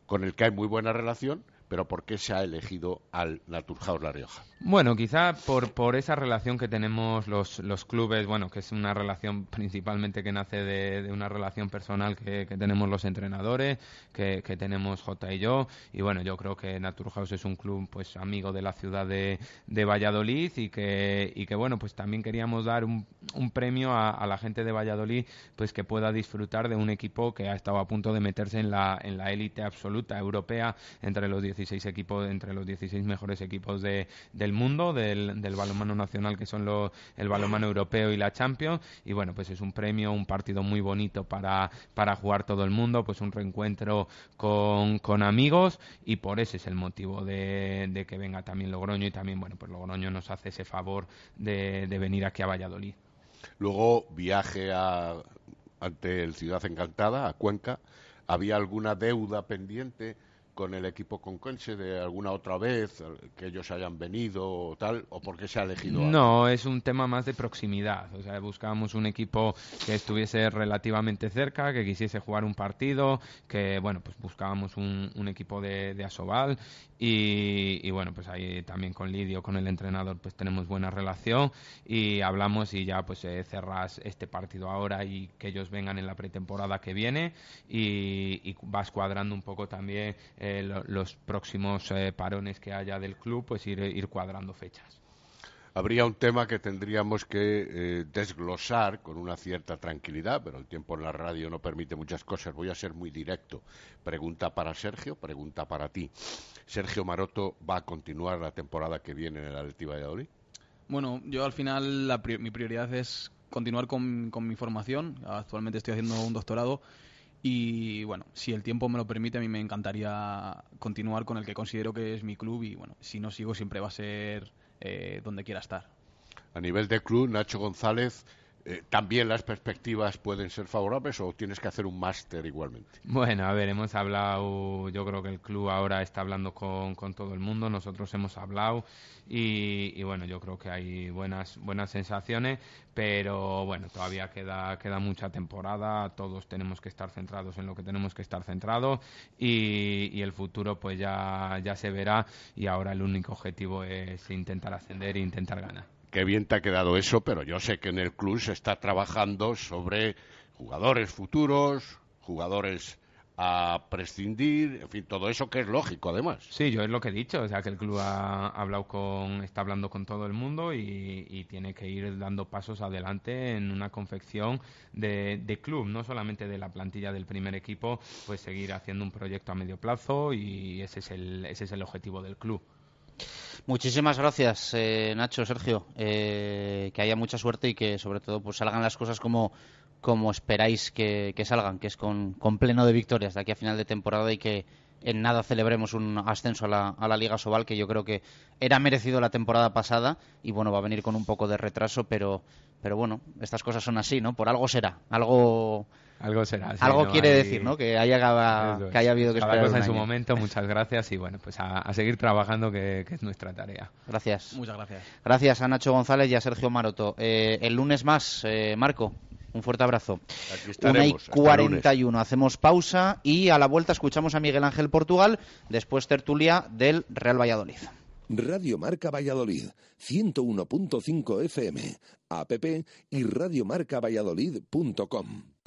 con el que hay muy buena relación, pero ¿por qué se ha elegido al Naturhaus La Rioja? Bueno, quizá por, por esa relación que tenemos los, los clubes, bueno, que es una relación principalmente que nace de, de una relación personal que, que, tenemos los entrenadores, que, que, tenemos J y yo, y bueno, yo creo que Naturhaus es un club pues amigo de la ciudad de, de Valladolid y que, y que bueno, pues también queríamos dar un, un premio a, a, la gente de Valladolid pues que pueda disfrutar de un equipo que ha estado a punto de meterse en la en la élite absoluta europea entre los 16 equipos, entre los 16 mejores equipos de, del mundo, del, del balonmano nacional, que son los, el balonmano europeo y la Champions. Y bueno, pues es un premio, un partido muy bonito para, para jugar todo el mundo, pues un reencuentro con, con amigos y por ese es el motivo de, de, que venga también Logroño y también, bueno, pues Logroño nos hace ese favor de, de venir aquí a Valladolid. Luego viaje a, ante el Ciudad Encantada, a Cuenca. ¿Había alguna deuda pendiente? Con el equipo conquense de alguna otra vez, que ellos hayan venido o tal, o por qué se ha elegido? No, a... es un tema más de proximidad. O sea, buscábamos un equipo que estuviese relativamente cerca, que quisiese jugar un partido, que, bueno, pues buscábamos un, un equipo de, de Asobal y, y, bueno, pues ahí también con Lidio, con el entrenador, pues tenemos buena relación y hablamos y ya pues eh, cerras este partido ahora y que ellos vengan en la pretemporada que viene y, y vas cuadrando un poco también eh, lo, los próximos eh, parones que haya del club, pues ir, ir cuadrando fechas habría un tema que tendríamos que eh, desglosar con una cierta tranquilidad, pero el tiempo en la radio no permite muchas cosas. Voy a ser muy directo. Pregunta para Sergio, pregunta para ti. ¿Sergio Maroto va a continuar la temporada que viene en el Atleti Valladolid? Bueno, yo al final la pri mi prioridad es continuar con, con mi formación. Actualmente estoy haciendo un doctorado. Y bueno, si el tiempo me lo permite, a mí me encantaría continuar con el que considero que es mi club. Y bueno, si no sigo, siempre va a ser eh, donde quiera estar. A nivel de club, Nacho González eh, ¿también las perspectivas pueden ser favorables o tienes que hacer un máster igualmente? Bueno, a ver, hemos hablado, yo creo que el club ahora está hablando con, con todo el mundo, nosotros hemos hablado y, bueno, yo creo que hay buenas, buenas sensaciones, pero bueno, todavía queda, queda mucha temporada, todos tenemos que estar centrados en lo que tenemos que estar centrados y, y el futuro pues ya, ya se verá y ahora el único objetivo es intentar ascender e intentar ganar qué bien te ha quedado eso, pero yo sé que en el club se está trabajando sobre jugadores futuros, jugadores a prescindir, en fin, todo eso que es lógico además. Sí, yo es lo que he dicho, o sea que el club ha hablado con, está hablando con todo el mundo y, tiene que ir dando pasos adelante en una confección de, de, club, no solamente de la plantilla del primer equipo, pues seguir haciendo un proyecto a medio plazo y ese es el, ese es el objetivo del club. Muchísimas gracias, eh, Nacho, Sergio. Eh, que haya mucha suerte y que sobre todo pues salgan las cosas como, como esperáis que, salgan, que es con, con, pleno de victorias de aquí a final de temporada y que en nada celebremos un ascenso a la, a la Liga Sobal, que yo creo que era merecido la temporada pasada y bueno, va a venir con un poco de retraso, pero, pero bueno, estas cosas son así, ¿no? Por algo será, algo algo será. Algo quiere decir, ¿no? Que haya, que haya habido que Cada cosa en su momento, muchas gracias y bueno, pues a, seguir trabajando que, es nuestra tarea. Gracias. Muchas gracias. Gracias a Nacho González y a Sergio Maroto. Eh, el lunes más, eh, Marco. Un fuerte abrazo. Una y 41. Hacemos pausa y a la vuelta escuchamos a Miguel Ángel Portugal, después tertulia del Real Valladolid. Radio Marca Valladolid, 101.5 FM, app y radiomarcavalladolid.com.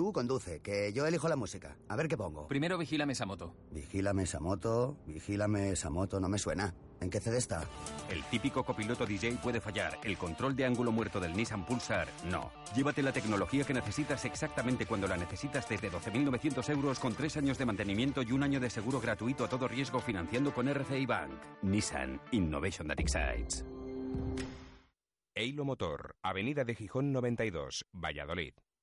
Tú conduce, que yo elijo la música. A ver qué pongo. Primero vigílame esa moto. Vigílame esa moto, vigílame esa moto, no me suena. ¿En qué CD está? El típico copiloto DJ puede fallar. El control de ángulo muerto del Nissan Pulsar, no. Llévate la tecnología que necesitas exactamente cuando la necesitas desde 12.900 euros con tres años de mantenimiento y un año de seguro gratuito a todo riesgo financiando con RCI Bank. Nissan Innovation that excites. Eilo Motor, Avenida de Gijón 92, Valladolid.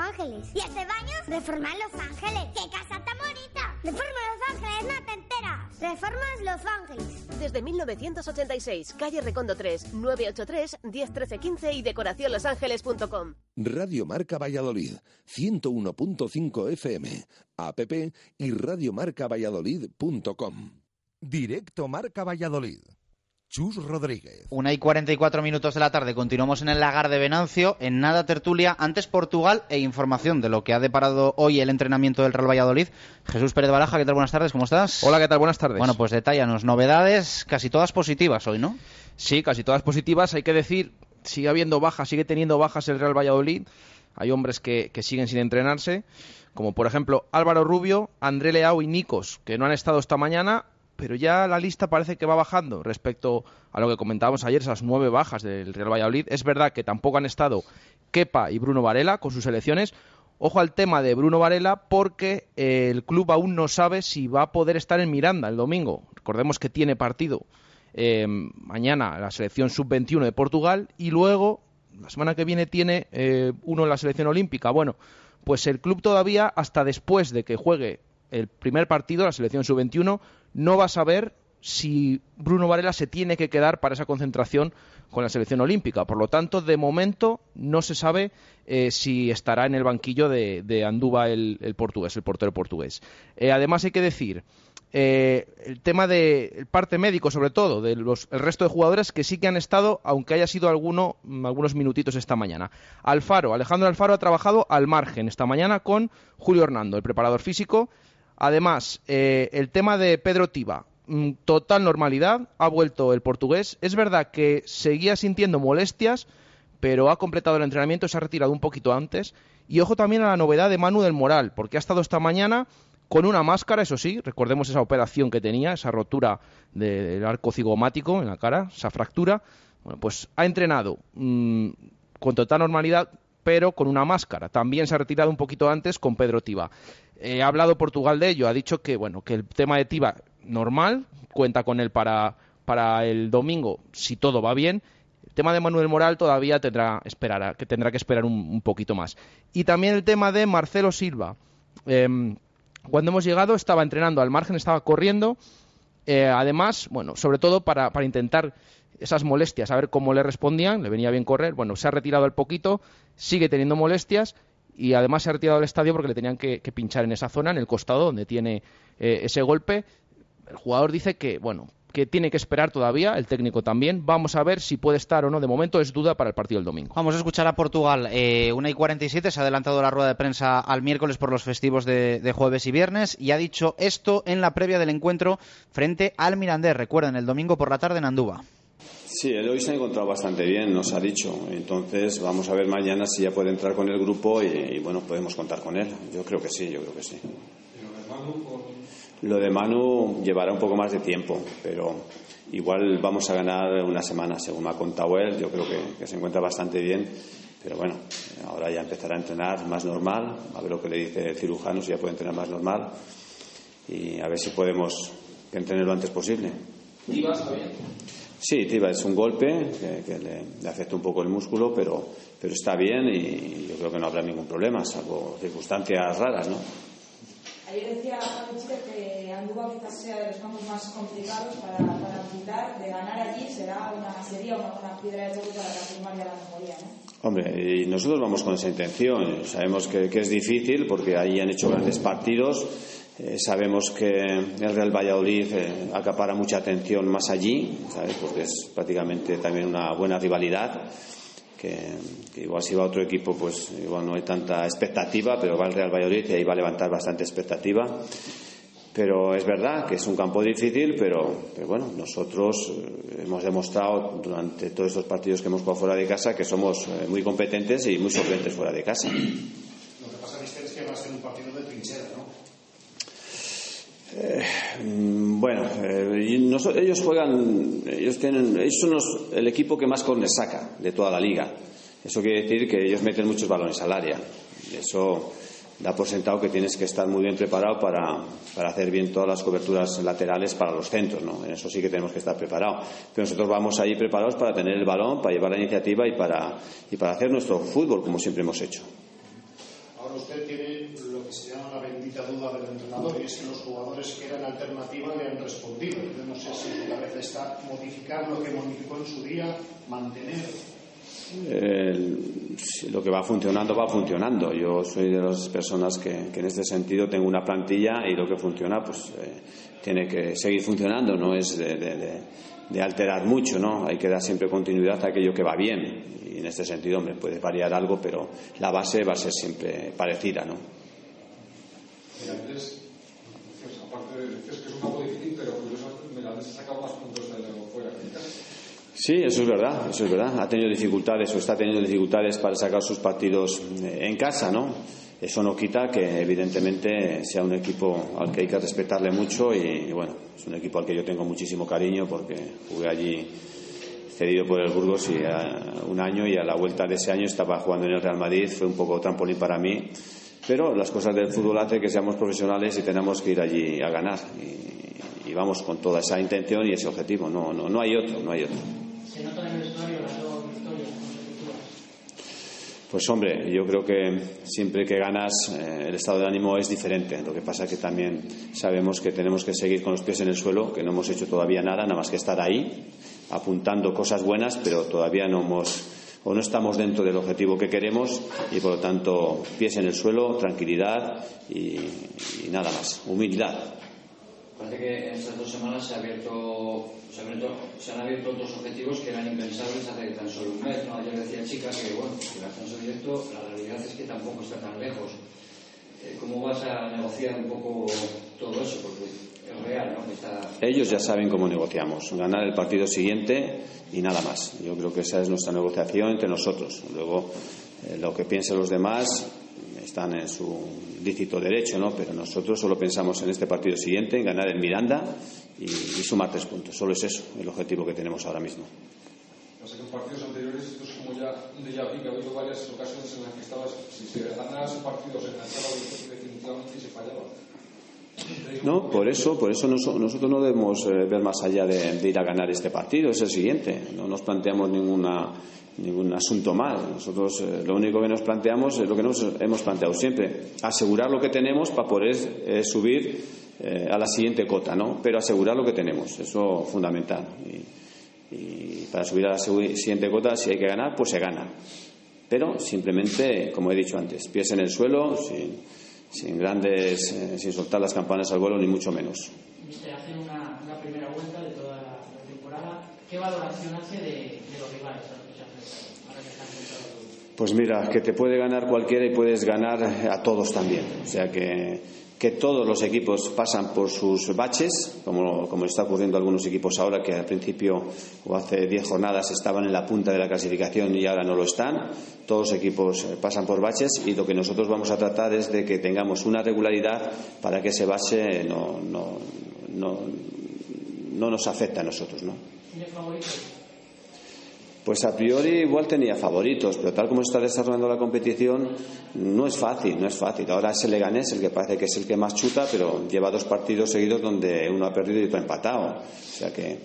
Ángeles. ¿Y este baño? Reforma Los Ángeles. ¡Qué casa tan bonita! Reforma Los Ángeles, no te enteras. Reformas Los Ángeles. Desde 1986, calle Recondo 3, 983 101315 y decoracionlosangeles.com. Radio Marca Valladolid, 101.5 FM, app y radiomarcavalladolid.com. Directo Marca Valladolid. Chus Rodríguez. Una y 44 minutos de la tarde. Continuamos en el lagar de Venancio. En nada tertulia. Antes Portugal e información de lo que ha deparado hoy el entrenamiento del Real Valladolid. Jesús Pérez Baraja, ¿qué tal? Buenas tardes, ¿cómo estás? Hola, ¿qué tal? Buenas tardes. Bueno, pues detállanos. Novedades casi todas positivas hoy, ¿no? Sí, casi todas positivas. Hay que decir, sigue habiendo bajas, sigue teniendo bajas el Real Valladolid. Hay hombres que, que siguen sin entrenarse, como por ejemplo Álvaro Rubio, André Leao y Nikos, que no han estado esta mañana pero ya la lista parece que va bajando respecto a lo que comentábamos ayer, esas nueve bajas del Real Valladolid. Es verdad que tampoco han estado Kepa y Bruno Varela con sus selecciones. Ojo al tema de Bruno Varela porque eh, el club aún no sabe si va a poder estar en Miranda el domingo. Recordemos que tiene partido eh, mañana la selección sub-21 de Portugal y luego la semana que viene tiene eh, uno en la selección olímpica. Bueno, pues el club todavía hasta después de que juegue el primer partido, la selección sub-21, no va a saber si Bruno Varela se tiene que quedar para esa concentración con la selección olímpica. Por lo tanto, de momento no se sabe eh, si estará en el banquillo de, de Andúba el, portugués, el portero portugués. Eh, además, hay que decir eh, el tema del parte médico, sobre todo, del resto de jugadores que sí que han estado, aunque haya sido alguno, algunos minutitos esta mañana. Alfaro, Alejandro Alfaro ha trabajado al margen esta mañana con Julio Hernando, el preparador físico Además, eh, el tema de Pedro Tiba, mm, total normalidad, ha vuelto el portugués. Es verdad que seguía sintiendo molestias, pero ha completado el entrenamiento, se ha retirado un poquito antes. Y ojo también a la novedad de Manu del Moral, porque ha estado esta mañana con una máscara, eso sí, recordemos esa operación que tenía, esa rotura del arco cigomático en la cara, esa fractura. Bueno, pues ha entrenado mm, con total normalidad, pero con una máscara. También se ha retirado un poquito antes con Pedro Tiba. Eh, ha hablado Portugal de ello, ha dicho que bueno que el tema de Tiba normal, cuenta con él para, para el domingo si todo va bien. El tema de Manuel Moral todavía tendrá, esperar, que tendrá que esperar un, poquito más. Y también el tema de Marcelo Silva. Em, cuando hemos llegado estaba entrenando al margen, estaba corriendo. Eh, además, bueno, sobre todo para, para intentar esas molestias, a ver cómo le respondían, le venía bien correr. Bueno, se ha retirado al poquito, sigue teniendo molestias y además se ha retirado del estadio porque le tenían que, pinchar en esa zona, en el costado donde tiene eh, ese golpe. El jugador dice que, bueno, que tiene que esperar todavía, el técnico también. Vamos a ver si puede estar o no. De momento es duda para el partido del domingo. Vamos a escuchar a Portugal. Eh, una y 47 se ha adelantado la rueda de prensa al miércoles por los festivos de, de, jueves y viernes y ha dicho esto en la previa del encuentro frente al Mirandés. Recuerden, el domingo por la tarde en Andúba. Sí, él hoy se ha encontrado bastante bien, nos ha dicho. Entonces vamos a ver mañana si ya puede entrar con el grupo y, bueno, podemos contar con él. Yo creo que sí, yo creo que sí. Lo de Manu llevará un poco más de tiempo, pero igual vamos a ganar una semana, según me ha contado él. Yo creo que, se encuentra bastante bien. Pero bueno, ahora ya empezará a entrenar más normal, a ver lo que le dice el cirujano, si ya puede entrenar más normal y a ver si podemos entrenar lo antes posible. ¿Y está bien? Sí, Tiba es un golpe que, le, afecta un poco el músculo, pero, pero está bien y yo creo que no habrá ningún problema, salvo circunstancias raras, ¿no? Ayer decía que Andúba quizás sea de los campos más complicados para, para quitar, de ganar allí será una, sería una, una piedra de toque para la ya la mejoría, ¿no? Hombre, y nosotros vamos con esa intención. Sabemos que, que es difícil porque ahí han hecho grandes partidos eh, sabemos que el Real Valladolid eh, acapara mucha atención más allí, ¿sabes? porque es prácticamente también una buena rivalidad. Que, igual si va a otro equipo, pues igual no hay tanta expectativa, pero va el Real Valladolid y ahí va a levantar bastante expectativa. Pero es verdad que es un campo difícil, pero, pero bueno, nosotros eh, hemos demostrado durante todos estos partidos que hemos jugado fuera de casa que somos muy competentes y muy solventes fuera de casa. Eh, bueno, eh, ellos juegan, ellos tienen, ellos son el equipo que más cornes saca de toda la liga. Eso quiere decir que ellos meten muchos balones al área. Eso da por sentado que tienes que estar muy bien preparado para, para, hacer bien todas las coberturas laterales para los centros, ¿no? En eso sí que tenemos que estar preparados. Pero nosotros vamos ahí preparados para tener el balón, para llevar la iniciativa y para, y para hacer nuestro fútbol como siempre hemos hecho. Ahora usted tiene se llama la bendita duda del entrenador y es que los jugadores que eran alternativa le han respondido. Yo no sé si su cabeza está modificar lo que modificó en su día, mantener lo que va funcionando va funcionando. Yo soy de las personas que, en este sentido tengo una plantilla y lo que funciona pues eh, tiene que seguir funcionando, no es de, alterar mucho, ¿no? Hay que dar siempre continuidad a aquello que va bien y en este sentido, hombre, puede variar algo, pero la base va a ser siempre parecida, ¿no? Antes, decías, aparte de decías que es un campo difícil, pero Mirandés ha sacado más puntos de fuera que. Sí, eso es verdad, eso es verdad. Ha tenido dificultades o está teniendo dificultades para sacar sus partidos eh, en casa, ¿no? Eso no quita que evidentemente sea un equipo al que hay que respetarle mucho y, bueno, es un equipo al que yo tengo muchísimo cariño porque jugué allí cedido por el Burgos y a un año y a la vuelta de ese año estaba jugando en el Real Madrid, fue un poco trampolín para mí, pero las cosas del fútbol hacen que seamos profesionales y tenemos que ir allí a ganar y, y vamos con toda esa intención y ese objetivo, no, no, no hay otro, no hay otro. Se nota en el vestuario las dos victorias consecutivas. Pues hombre, yo creo que siempre que ganas eh, el estado de ánimo es diferente. Lo que pasa es que también sabemos que tenemos que seguir con los pies en el suelo, que no hemos hecho todavía nada, nada más que estar ahí, apuntando cosas buenas, pero todavía no hemos o no estamos dentro del objetivo que queremos y por lo tanto pies en el suelo, tranquilidad y, nada más, humildad. Parece que en estas dos semanas se, abierto, se, han abierto otros objetivos que eran impensables hace tan solo un mes. ¿no? Ayer decía Chica que bueno, el ascenso directo, la realidad es que tampoco está tan lejos. Eh, ¿Cómo vas a negociar un poco todo eso? Porque Ellos ya saben cómo negociamos, ganar el partido siguiente y nada más. Yo creo que esa es nuestra negociación entre nosotros. Luego, eh, lo que piensen los demás están en su lícito derecho, ¿no? Pero nosotros solo pensamos en este partido siguiente, en ganar el Miranda y, sumar tres puntos. Solo es eso el objetivo que tenemos ahora mismo. Pasa partidos anteriores esto es como ya un déjà que ha habido varias ocasiones en las que estabas, si se ganaras un partido se enganchaba definitivamente y se fallaba. No, por eso, por eso nos- nosotros no debemos eh, ver más allá de, ir a ganar este partido, es el siguiente. No nos planteamos ninguna, ningún asunto más. Nosotros eh, lo único que nos planteamos es lo que nos hemos planteado siempre, asegurar lo que tenemos para poder eh, subir eh, a la siguiente cota, ¿no? Pero asegurar lo que tenemos, eso es fundamental. Y, y para subir a la siguiente cota, si hay que ganar, pues se gana. Pero simplemente, como he dicho antes, pies en el suelo, sin, sin grandes, eh, sin soltar las campanas al vuelo, ni mucho menos. Mister, hace una, una primera vuelta de toda la, la temporada. ¿Qué valoración hace de, de los rivales a los que se enfrentan? Ahora que están enfrentados Pues mira, que te puede ganar cualquiera y puedes ganar a todos también. O sea que, que todos los equipos pasan por sus baches, como, como está ocurriendo a algunos equipos ahora que al principio o hace 10 jornadas estaban en la punta de la clasificación y ahora no lo están. Todos los equipos eh, pasan por baches y lo que nosotros vamos a tratar es de que tengamos una regularidad para que ese bache no, no, no, no nos afecte a nosotros. ¿no? Pues a priori igual tenía favoritos, pero tal como está desarrollando la competición no es fácil, no es fácil. Ahora es el Leganés el que parece que es el que más chuta, pero lleva dos partidos seguidos donde uno ha perdido y otro ha empatado. O sea que,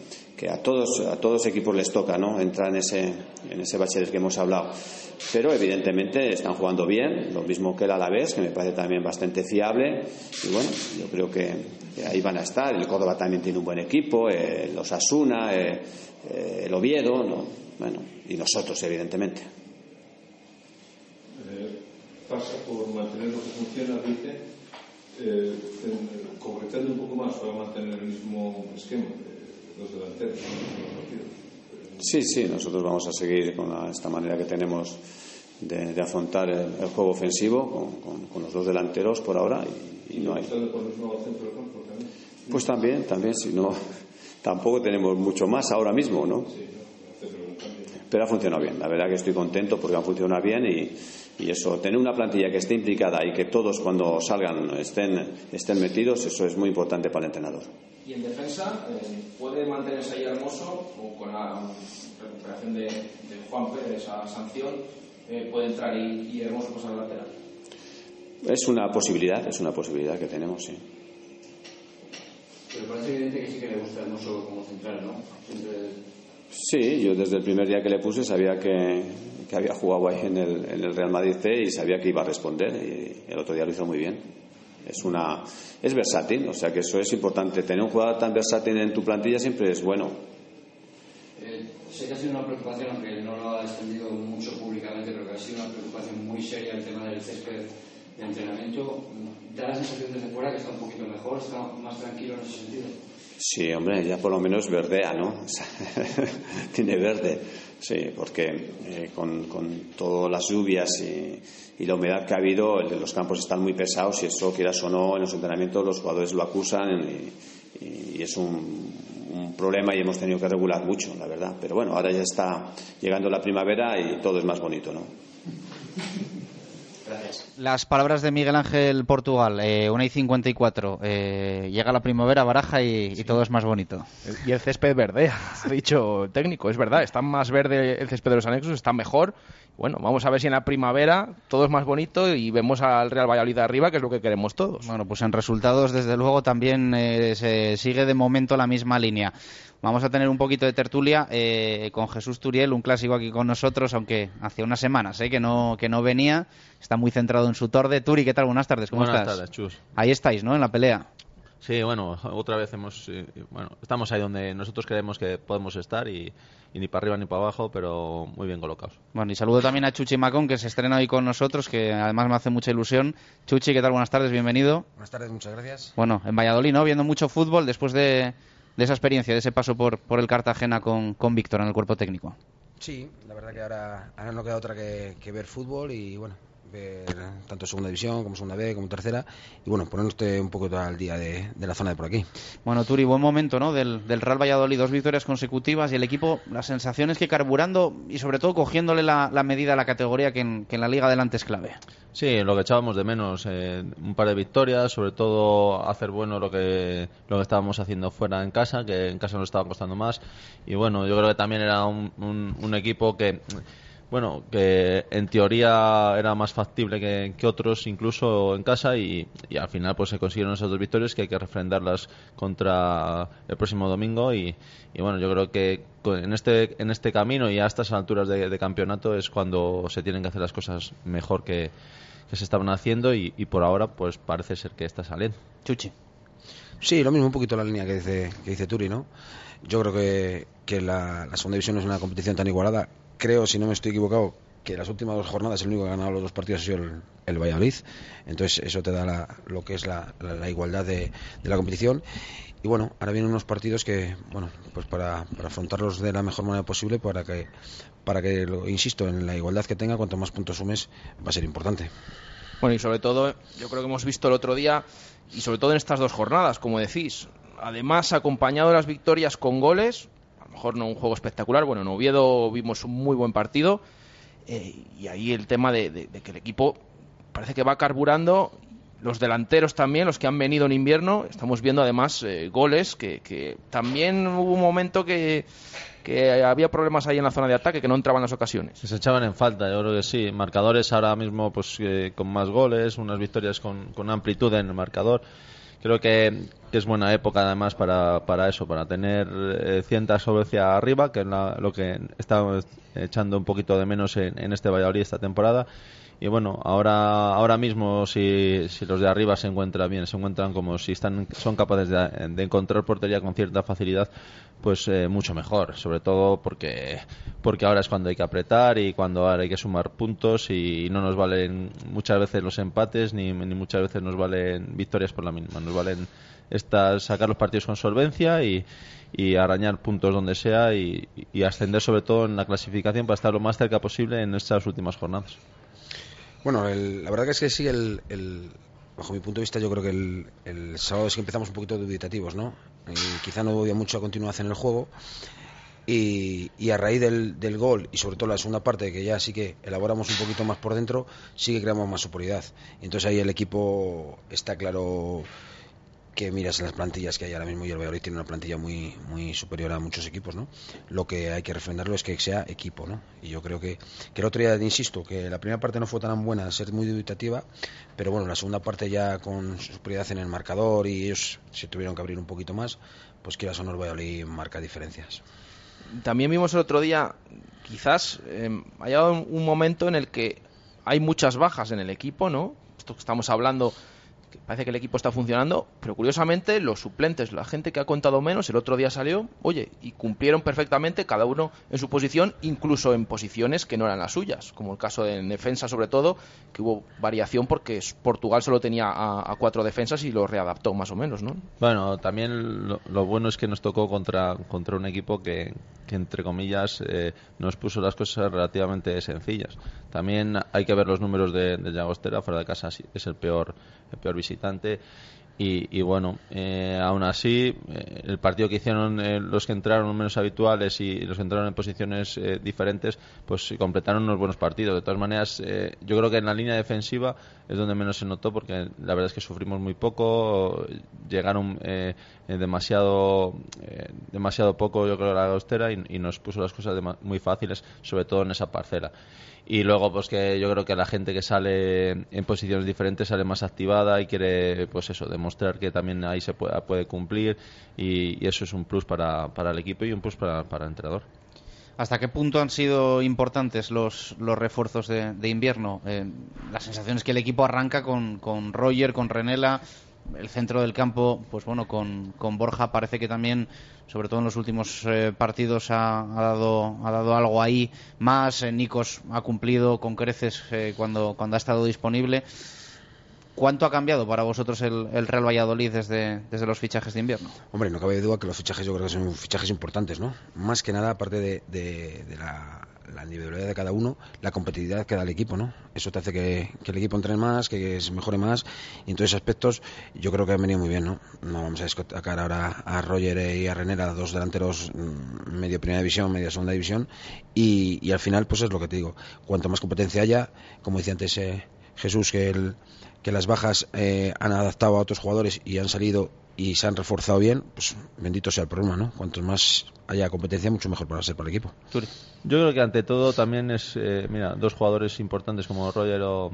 a todos a todos equipos les toca, ¿no? Entrar en ese en ese bache que hemos hablado. Pero evidentemente están jugando bien, lo mismo que el Alavés, que me parece también bastante fiable. Y bueno, yo creo que, que ahí van a estar. El Córdoba también tiene un buen equipo, eh, los Asuna, eh, eh, el Oviedo, ¿no? Bueno, y nosotros, evidentemente. Eh, pasa por mantener lo que funciona, dice, eh, concretando un poco más, para mantener el mismo esquema, eh, los delanteros, los. Sí, sí, nosotros vamos a seguir con la- esta manera que tenemos de, de afrontar el, el juego ofensivo con, con- con los dos delanteros por ahora y, y no hay. Pues también, también, si no, tampoco tenemos mucho más ahora mismo, ¿no? Pero ha funcionado bien, la verdad que estoy contento porque ha funcionado bien y, y eso, tener una plantilla que esté implicada y que todos cuando salgan estén, estén metidos, eso es muy importante para el entrenador. Y en defensa, eh, ¿puede mantenerse ahí Hermoso o con la recuperación de, de Juan Pérez, esa sanción, eh, puede entrar y, y Hermoso pasar al lateral? Es una posibilidad, es una posibilidad que tenemos, sí. Pero parece evidente que sí que le gusta Hermoso como central, ¿no? Siempre Sí, yo desde el primer día que le puse sabía que, que había jugado ahí en el, en el Real Madrid C y sabía que iba a responder y el otro día lo hizo muy bien. Es una es versátil, o sea que eso es importante. Tener un jugador tan versátil en tu plantilla siempre es bueno. Eh, sé que ha sido una preocupación, aunque no lo ha extendido mucho públicamente, pero que ha sido una preocupación muy seria el tema del césped de entrenamiento. ¿Da la sensación desde fuera que está un poquito mejor, está más tranquilo en ese sentido? Sí, hombre, ya por lo menos verdea, ¿no? Tiene verde, sí, porque eh, con, con, todas las lluvias y, y, la humedad que ha habido, los campos están muy pesados y eso, quieras o no, en los entrenamientos los jugadores lo acusan y, es un, problema y hemos tenido que regular mucho, la verdad. Pero bueno, ahora ya está llegando la primavera y todo es más bonito, ¿no? Las palabras de Miguel Ángel Portugal, eh, 1 y 54. Eh, llega la primavera, baraja y, sí. y, todo es más bonito. Y el césped verde, ha dicho técnico, es verdad, está más verde el césped de los anexos, está mejor. Bueno, vamos a ver si en la primavera todo es más bonito y vemos al Real Valladolid arriba, que es lo que queremos todos. Bueno, pues en resultados, desde luego, también eh, se sigue de momento la misma línea. Vamos a tener un poquito de tertulia eh, con Jesús Turiel, un clásico aquí con nosotros, aunque hace unas semanas eh, que, no, que no venía. Está muy centrado en su torde. Turi, ¿qué tal? Buenas tardes, ¿cómo Buenas estás? tardes, Chus. Ahí estáis, ¿no? En la pelea. Sí, bueno, otra vez hemos, eh, bueno, estamos ahí donde nosotros creemos que podemos estar y, y, ni para arriba ni para abajo, pero muy bien colocados. Bueno, y saludo también a Chuchi Macón, que se estrena hoy con nosotros, que además me hace mucha ilusión. Chuchi, ¿qué tal? Buenas tardes, bienvenido. Buenas tardes, muchas gracias. Bueno, en Valladolid, ¿no? Viendo mucho fútbol después de, de esa experiencia, de ese paso por, por el Cartagena con, con Víctor en el cuerpo técnico. Sí, la verdad que ahora, ahora no queda otra que, que ver fútbol y bueno, ver tanto segunda división como segunda B como tercera y bueno ponerte un poco al día de, de, la zona de por aquí. Bueno Turi buen momento no del, del, Real Valladolid dos victorias consecutivas y el equipo las sensaciones que carburando y sobre todo cogiéndole la, la medida a la categoría que en, que en, la liga adelante es clave. Sí lo que echábamos de menos eh, un par de victorias sobre todo hacer bueno lo que lo que estábamos haciendo fuera en casa que en casa nos estaba costando más. Y bueno yo creo que también era un, un, un equipo que bueno, que en teoría era más factible que, que otros incluso en casa y, y, al final pues se consiguieron esas dos victorias que hay que refrendarlas contra el próximo domingo y, y bueno, yo creo que en este, en este camino y a estas alturas de, campeonato es cuando se tienen que hacer las cosas mejor que, que se estaban haciendo y, y, por ahora pues parece ser que está saliendo. Chuchi. Sí, lo mismo un poquito la línea que dice, que dice Turi, ¿no? Yo creo que, que la, la segunda división es una competición tan igualada creo, si no me estoy equivocado, que las últimas dos jornadas el único que ha ganado los dos partidos ha sido el, el Valladolid. Entonces eso te da la, lo que es la, la, igualdad de, la competición. Y bueno, ahora vienen unos partidos que, bueno, pues para, para, afrontarlos de la mejor manera posible, para que, para que, lo, insisto, en la igualdad que tenga, cuanto más puntos sumes, va a ser importante. Bueno, y sobre todo, yo creo que hemos visto el otro día, y sobre todo en estas dos jornadas, como decís, además acompañado las victorias con goles, mejor no un juego espectacular. Bueno, en Oviedo vimos un muy buen partido eh, y ahí el tema de, que el equipo parece que va carburando. Los delanteros también, los que han venido en invierno, estamos viendo además eh, goles que, que, también hubo un momento que, que había problemas ahí en la zona de ataque, que no entraban las ocasiones. Se echaban en falta, yo creo que sí. Marcadores ahora mismo pues eh, con más goles, unas victorias con, con amplitud en el marcador creo que, es buena época además para, para eso, para tener eh, cierta solvencia arriba, que es la, lo que estamos echando un poquito de menos en, en, este Valladolid esta temporada. Y bueno, ahora, ahora mismo si, si los de arriba se encuentran bien, se encuentran como si están, son capaces de, encontrar portería con cierta facilidad, pues eh, mucho mejor, sobre todo porque, porque ahora es cuando hay que apretar y cuando ahora hay que sumar puntos y no nos valen muchas veces los empates ni, ni muchas veces nos valen victorias por la mínima, nos valen estas, sacar los partidos con solvencia y, y arañar puntos donde sea y, ascender sobre todo en la clasificación para estar lo más cerca posible en estas últimas jornadas. Bueno, el, la verdad que es que sí, el, el, bajo mi punto de vista, yo creo que el, sábado sí que empezamos un poquito dubitativos, ¿no? Y quizá no había mucha continuación en el juego. Y, y, a raíz del, del, gol y sobre todo la segunda parte que ya sí que elaboramos un poquito más por dentro sí que creamos más superioridad entonces ahí el equipo está claro que miras las plantillas que hay ahora mismo y el Valladolid tiene una plantilla muy muy superior a muchos equipos, ¿no? Lo que hay que refrendarlo es que sea equipo, ¿no? Y yo creo que, que el otro día, insisto, que la primera parte no fue tan buena, ser muy dubitativa, pero bueno, la segunda parte ya con superioridad en el marcador y ellos se tuvieron que abrir un poquito más, pues quieras o no el Valladolid marca diferencias. También vimos el otro día, quizás eh, ha llegado un momento en el que hay muchas bajas en el equipo, ¿no? Esto que estamos hablando parece que el equipo está funcionando, pero curiosamente los suplentes, la gente que ha contado menos, el otro día salió, oye, y cumplieron perfectamente cada uno en su posición, incluso en posiciones que no eran las suyas, como el caso de en defensa sobre todo, que hubo variación porque Portugal solo tenía a, cuatro defensas y lo readaptó más o menos, ¿no? Bueno, también lo, bueno es que nos tocó contra, contra un equipo que, que entre comillas, eh, nos puso las cosas relativamente sencillas. También hay que ver los números de, de Llagostera, fuera de casa es el peor, el peor visitante. Y, y, bueno, eh, aún así, eh, el partido que hicieron eh, los que entraron menos habituales y los que entraron en posiciones eh, diferentes, pues completaron unos buenos partidos. De todas maneras, yo creo que en la línea defensiva es donde menos se notó porque la verdad es que sufrimos muy poco, llegaron demasiado demasiado poco, yo creo, a la Agostera y, y, nos puso las cosas muy fáciles, sobre todo en esa parcela y luego pues que yo creo que la gente que sale en posiciones diferentes sale más activada y quiere pues eso demostrar que también ahí se puede, puede cumplir y, eso es un plus para, para el equipo y un plus para, para el entrenador ¿Hasta qué punto han sido importantes los, los refuerzos de, de invierno? Eh, la sensación es que el equipo arranca con, con Roger, con Renela, el centro del campo, pues bueno, con, con Borja parece que también, sobre todo en los últimos eh, partidos, ha, ha, dado, ha dado algo ahí más. Eh, Nikos ha cumplido con creces eh, cuando, cuando ha estado disponible. ¿Cuánto ha cambiado para vosotros el, el, Real Valladolid desde, desde los fichajes de invierno? Hombre, no cabe duda que los fichajes yo creo que son fichajes importantes, ¿no? Más que nada, aparte de, de, de la, la, individualidad de cada uno, la competitividad que da el equipo, ¿no? Eso te hace que, que, el equipo entrene más, que se mejore más, y en todos esos aspectos yo creo que han venido muy bien, ¿no? No vamos a destacar ahora a Roger y a Renera, dos delanteros mm, medio primera división, medio segunda división, y, y, al final, pues es lo que te digo, cuanto más competencia haya, como decía antes eh, Jesús, que el que las bajas eh, han adaptado a otros jugadores y han salido y se han reforzado bien, pues bendito sea el problema, ¿no? Cuanto más haya competencia, mucho mejor para ser para el equipo. Yo creo que ante todo también es, eh, mira, dos jugadores importantes como Roger o,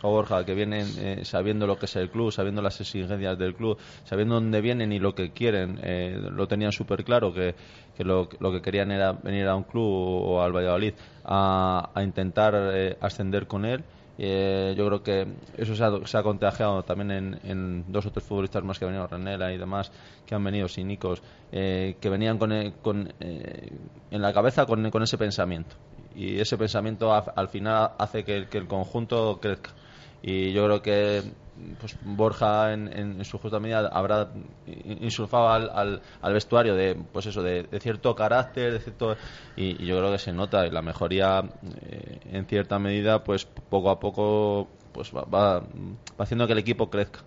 o Borja, que vienen eh, sabiendo lo que es el club, sabiendo las exigencias del club, sabiendo dónde vienen y lo que quieren. Eh, lo tenían súper claro, que, que lo, lo, que querían era venir a un club o al Valladolid a, a intentar eh, ascender con él eh, yo creo que eso se ha, se ha contagiado también en, en, dos o tres futbolistas más que han venido, Renela y demás, que han venido sinicos, eh, que venían con, eh, con eh, en la cabeza con, ese pensamiento. Y ese pensamiento al final hace que, que el conjunto crezca. Y yo creo que pues Borja en, en, su justa medida habrá insulfado al, vestuario de pues eso de, cierto carácter de cierto y, yo creo que se nota y la mejoría eh, en cierta medida pues poco a poco pues va, va haciendo que el equipo crezca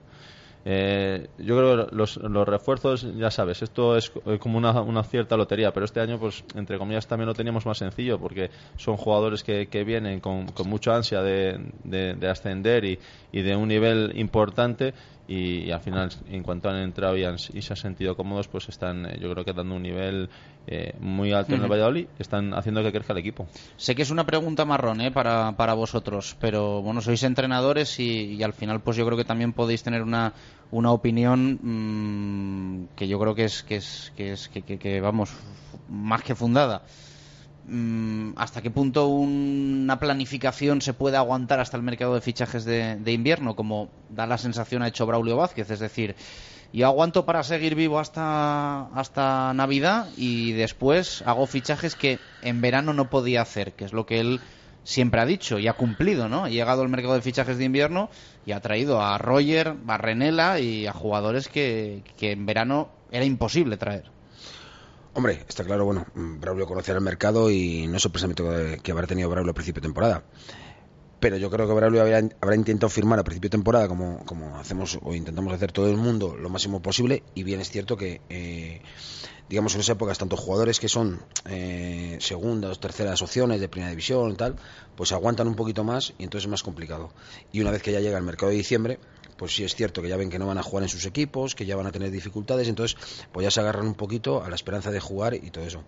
eh, yo creo que los, los, refuerzos, ya sabes, esto es como una, una, cierta lotería, pero este año, pues, entre comillas, también lo teníamos más sencillo, porque son jugadores que, que vienen con, con, mucha ansia de, de, de ascender y, y, de un nivel importante. Y, y, al final, en cuanto han entrado y, han, y, se han sentido cómodos, pues están, eh, yo creo que dando un nivel eh, muy alto uh -huh. en el Valladolid, están haciendo que crezca el equipo. Sé que es una pregunta marrón ¿eh? para, para vosotros, pero bueno, sois entrenadores y, y, al final, pues yo creo que también podéis tener una, una opinión mmm, que yo creo que es, que es, que es, que, que, vamos, más que fundada mmm, hasta qué punto una planificación se puede aguantar hasta el mercado de fichajes de, de, invierno, como da la sensación ha hecho Braulio Vázquez, es decir, yo aguanto para seguir vivo hasta, hasta Navidad y después hago fichajes que en verano no podía hacer, que es lo que él siempre ha dicho y ha cumplido, ¿no? Ha llegado al mercado de fichajes de invierno y ha traído a Roger, a Renela y a jugadores que, que en verano era imposible traer. Hombre, está claro, bueno, Braulio conocía el mercado y no es sorpresamente que habrá tenido Braulio a principio de temporada. Pero yo creo que Braulio habrá, habrá, intentado firmar a principio de temporada, como, como hacemos o intentamos hacer todo el mundo, lo máximo posible. Y bien es cierto que, eh, digamos, en esa época, tanto jugadores que son eh, segundas, terceras opciones de primera división y tal, pues aguantan un poquito más y entonces es más complicado. Y una vez que ya llega el mercado de diciembre, pues sí es cierto que ya ven que no van a jugar en sus equipos, que ya van a tener dificultades, entonces pues ya se agarran un poquito a la esperanza de jugar y todo eso.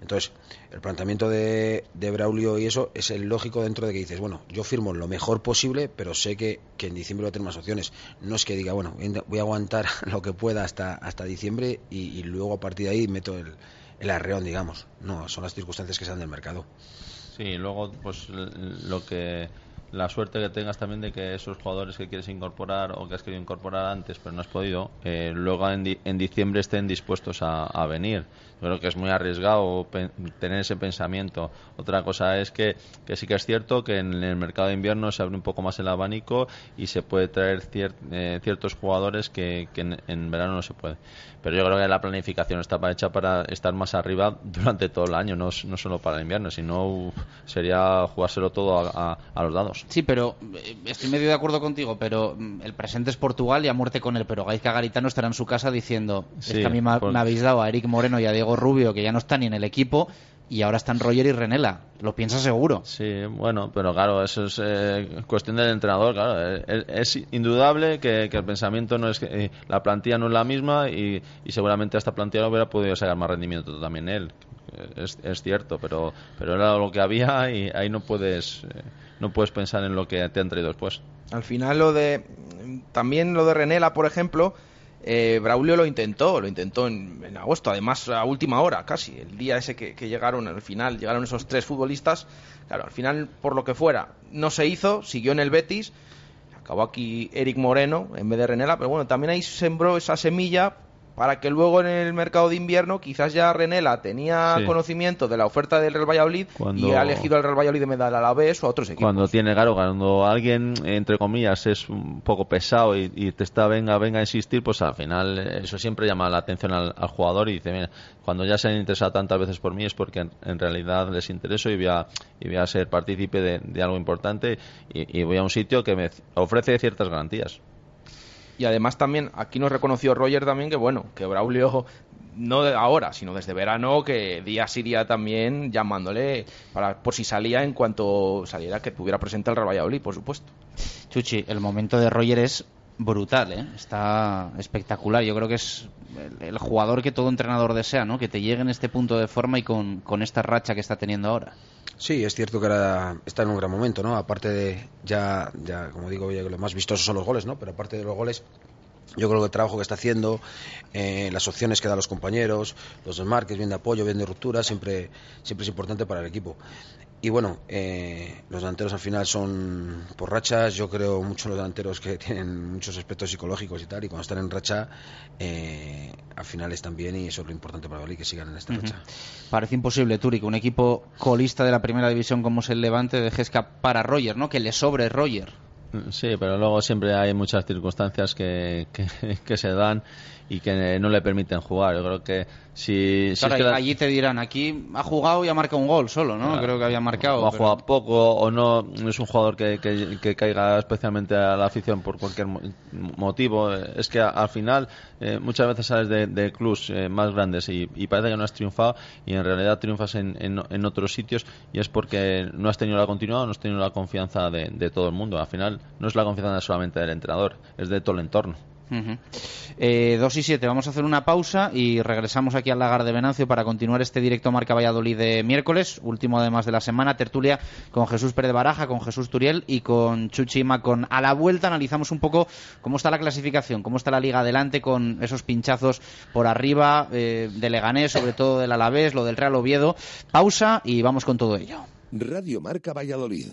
Entonces, el planteamiento de, de Braulio y eso es el lógico dentro de que dices, bueno, yo firmo lo mejor posible, pero sé que, que en diciembre voy a tener más opciones. No es que diga, bueno, voy a aguantar lo que pueda hasta, hasta diciembre y, y luego a partir de ahí meto el, el arreón, digamos. No, son las circunstancias que se dan del mercado. Sí, luego pues lo que la suerte que tengas también de que esos jugadores que quieres incorporar o que has querido incorporar antes pero no has podido, eh, luego en, en, diciembre estén dispuestos a, venir. Yo creo que es muy arriesgado tener ese pensamiento. Otra cosa es que, que, sí que es cierto que en el mercado de invierno se abre un poco más el abanico y se puede traer eh, ciertos jugadores que, en, verano no se puede. Pero yo creo que la planificación está hecha para estar más arriba durante todo el año, no, no solo para el invierno, sino sería jugárselo todo a, a, los dados. Sí, pero eh, estoy medio de acuerdo contigo, pero mm, el presente es Portugal y a muerte con él, pero Gaizka Garitano estará en su casa diciendo, Sí, es que a mí me, por- me habéis dado a Eric Moreno y a Diego Rubio, que ya no están ni en el equipo, y ahora están Roger y Renela. Lo piensa seguro. Sí, bueno, pero claro, eso es eh, cuestión del entrenador, claro. Eh, Es, es indudable que, que el pensamiento no es que eh, la plantilla no es la misma y, y seguramente esta plantilla hubiera podido sacar más rendimiento también él. Eh, Es, es cierto, pero, pero era lo que había y ahí no puedes, eh, no puedes pensar en lo que te han traído después. Al final lo de también lo de Renela, por ejemplo, eh, Braulio lo intentó, lo intentó en, agosto, además a última hora, casi, el día ese que, que llegaron, al final llegaron esos tres futbolistas, claro, al final por lo que fuera, no se hizo, siguió en el Betis, acabó aquí Eric Moreno en vez de Renela, pero bueno, también ahí sembró esa semilla para que luego en el mercado de invierno quizás ya Renela tenía Sí. conocimiento de la oferta del Real Valladolid Cuando- y ha elegido al Real Valladolid en vez del Alavés o a otros equipos. Cuando tiene, claro, cuando alguien, entre comillas, es un poco pesado y, y te está, venga, venga a insistir, pues al final eh, eso siempre llama la atención al, al jugador y dice, mira, cuando ya se han interesado tantas veces por mí es porque en, en realidad les intereso y voy a, y voy a ser partícipe de, de algo importante y, y voy a un sitio que me ofrece ciertas garantías. Y además también aquí nos reconoció Roger también que bueno, que Braulio no de ahora, sino desde verano que día sí día también llamándole para por si salía en cuanto saliera que tuviera presente el Real por supuesto. Chuchi, el momento de Roger es brutal, ¿eh? está espectacular. Yo creo que es el, jugador que todo entrenador desea, ¿no? Que te llegue en este punto de forma y con, con esta racha que está teniendo ahora. Sí, es cierto que ahora está en un gran momento, ¿no? Aparte de, ya, ya como digo, ya lo más vistoso son los goles, ¿no? Pero aparte de los goles, yo creo que el trabajo que está haciendo, eh, las opciones que da a los compañeros, los desmarques, bien de apoyo, bien de ruptura, siempre, siempre es importante para el equipo. Y bueno, eh, los delanteros al final son por rachas. Yo creo mucho en los delanteros que tienen muchos aspectos psicológicos y tal. Y cuando están en racha, eh, al final están bien y eso es lo importante para Bali, que sigan en esta racha. Parece imposible, Turi, que un equipo colista de la primera división como es el Levante deje escapar a Roger, ¿no? Que le sobre Roger. Sí, pero luego siempre hay muchas circunstancias que, que, que se dan y que no le permiten jugar. Yo creo que si, si Claro, es que la- allí te dirán, aquí ha jugado y ha marcado un gol solo, ¿no? Claro. Creo que había marcado. o ha pero- jugado poco o no, no es un jugador que, que- que caiga especialmente a la afición por cualquier mo- motivo. Es que al final eh, muchas veces sales de, de clubs eh, más grandes y, y parece que no has triunfado y en realidad triunfas en, en- en otros sitios y es porque no has tenido la continuidad, no has tenido la confianza de, de todo el mundo. Al final no es la confianza solamente del entrenador, es de todo el entorno. Ujú. Eh, 2 y 7, vamos a hacer una pausa y regresamos aquí al lagar de Venancio para continuar este directo Marca Valladolid de miércoles, último además de la semana, tertulia con Jesús Pérez Baraja, con Jesús Turiel y con Chuchi Macon. A la vuelta analizamos un poco cómo está la clasificación, cómo está la liga adelante con esos pinchazos por arriba eh, de Leganés, sobre todo del Alavés, lo del Real Oviedo. Pausa y vamos con todo ello. Radio Marca Valladolid,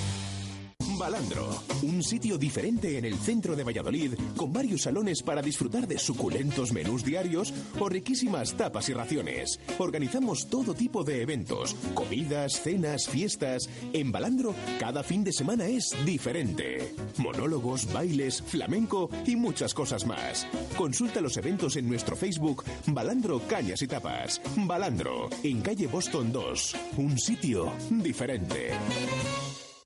Balandro, un sitio diferente en el centro de Valladolid, con varios salones para disfrutar de suculentos menús diarios o riquísimas tapas y raciones. Organizamos todo tipo de eventos, comidas, cenas, fiestas. En Balandro, cada fin de semana es diferente. Monólogos, bailes, flamenco y muchas cosas más. Consulta los eventos en nuestro Facebook Balandro Cañas y Tapas. Balandro, en calle Boston 2, un sitio diferente.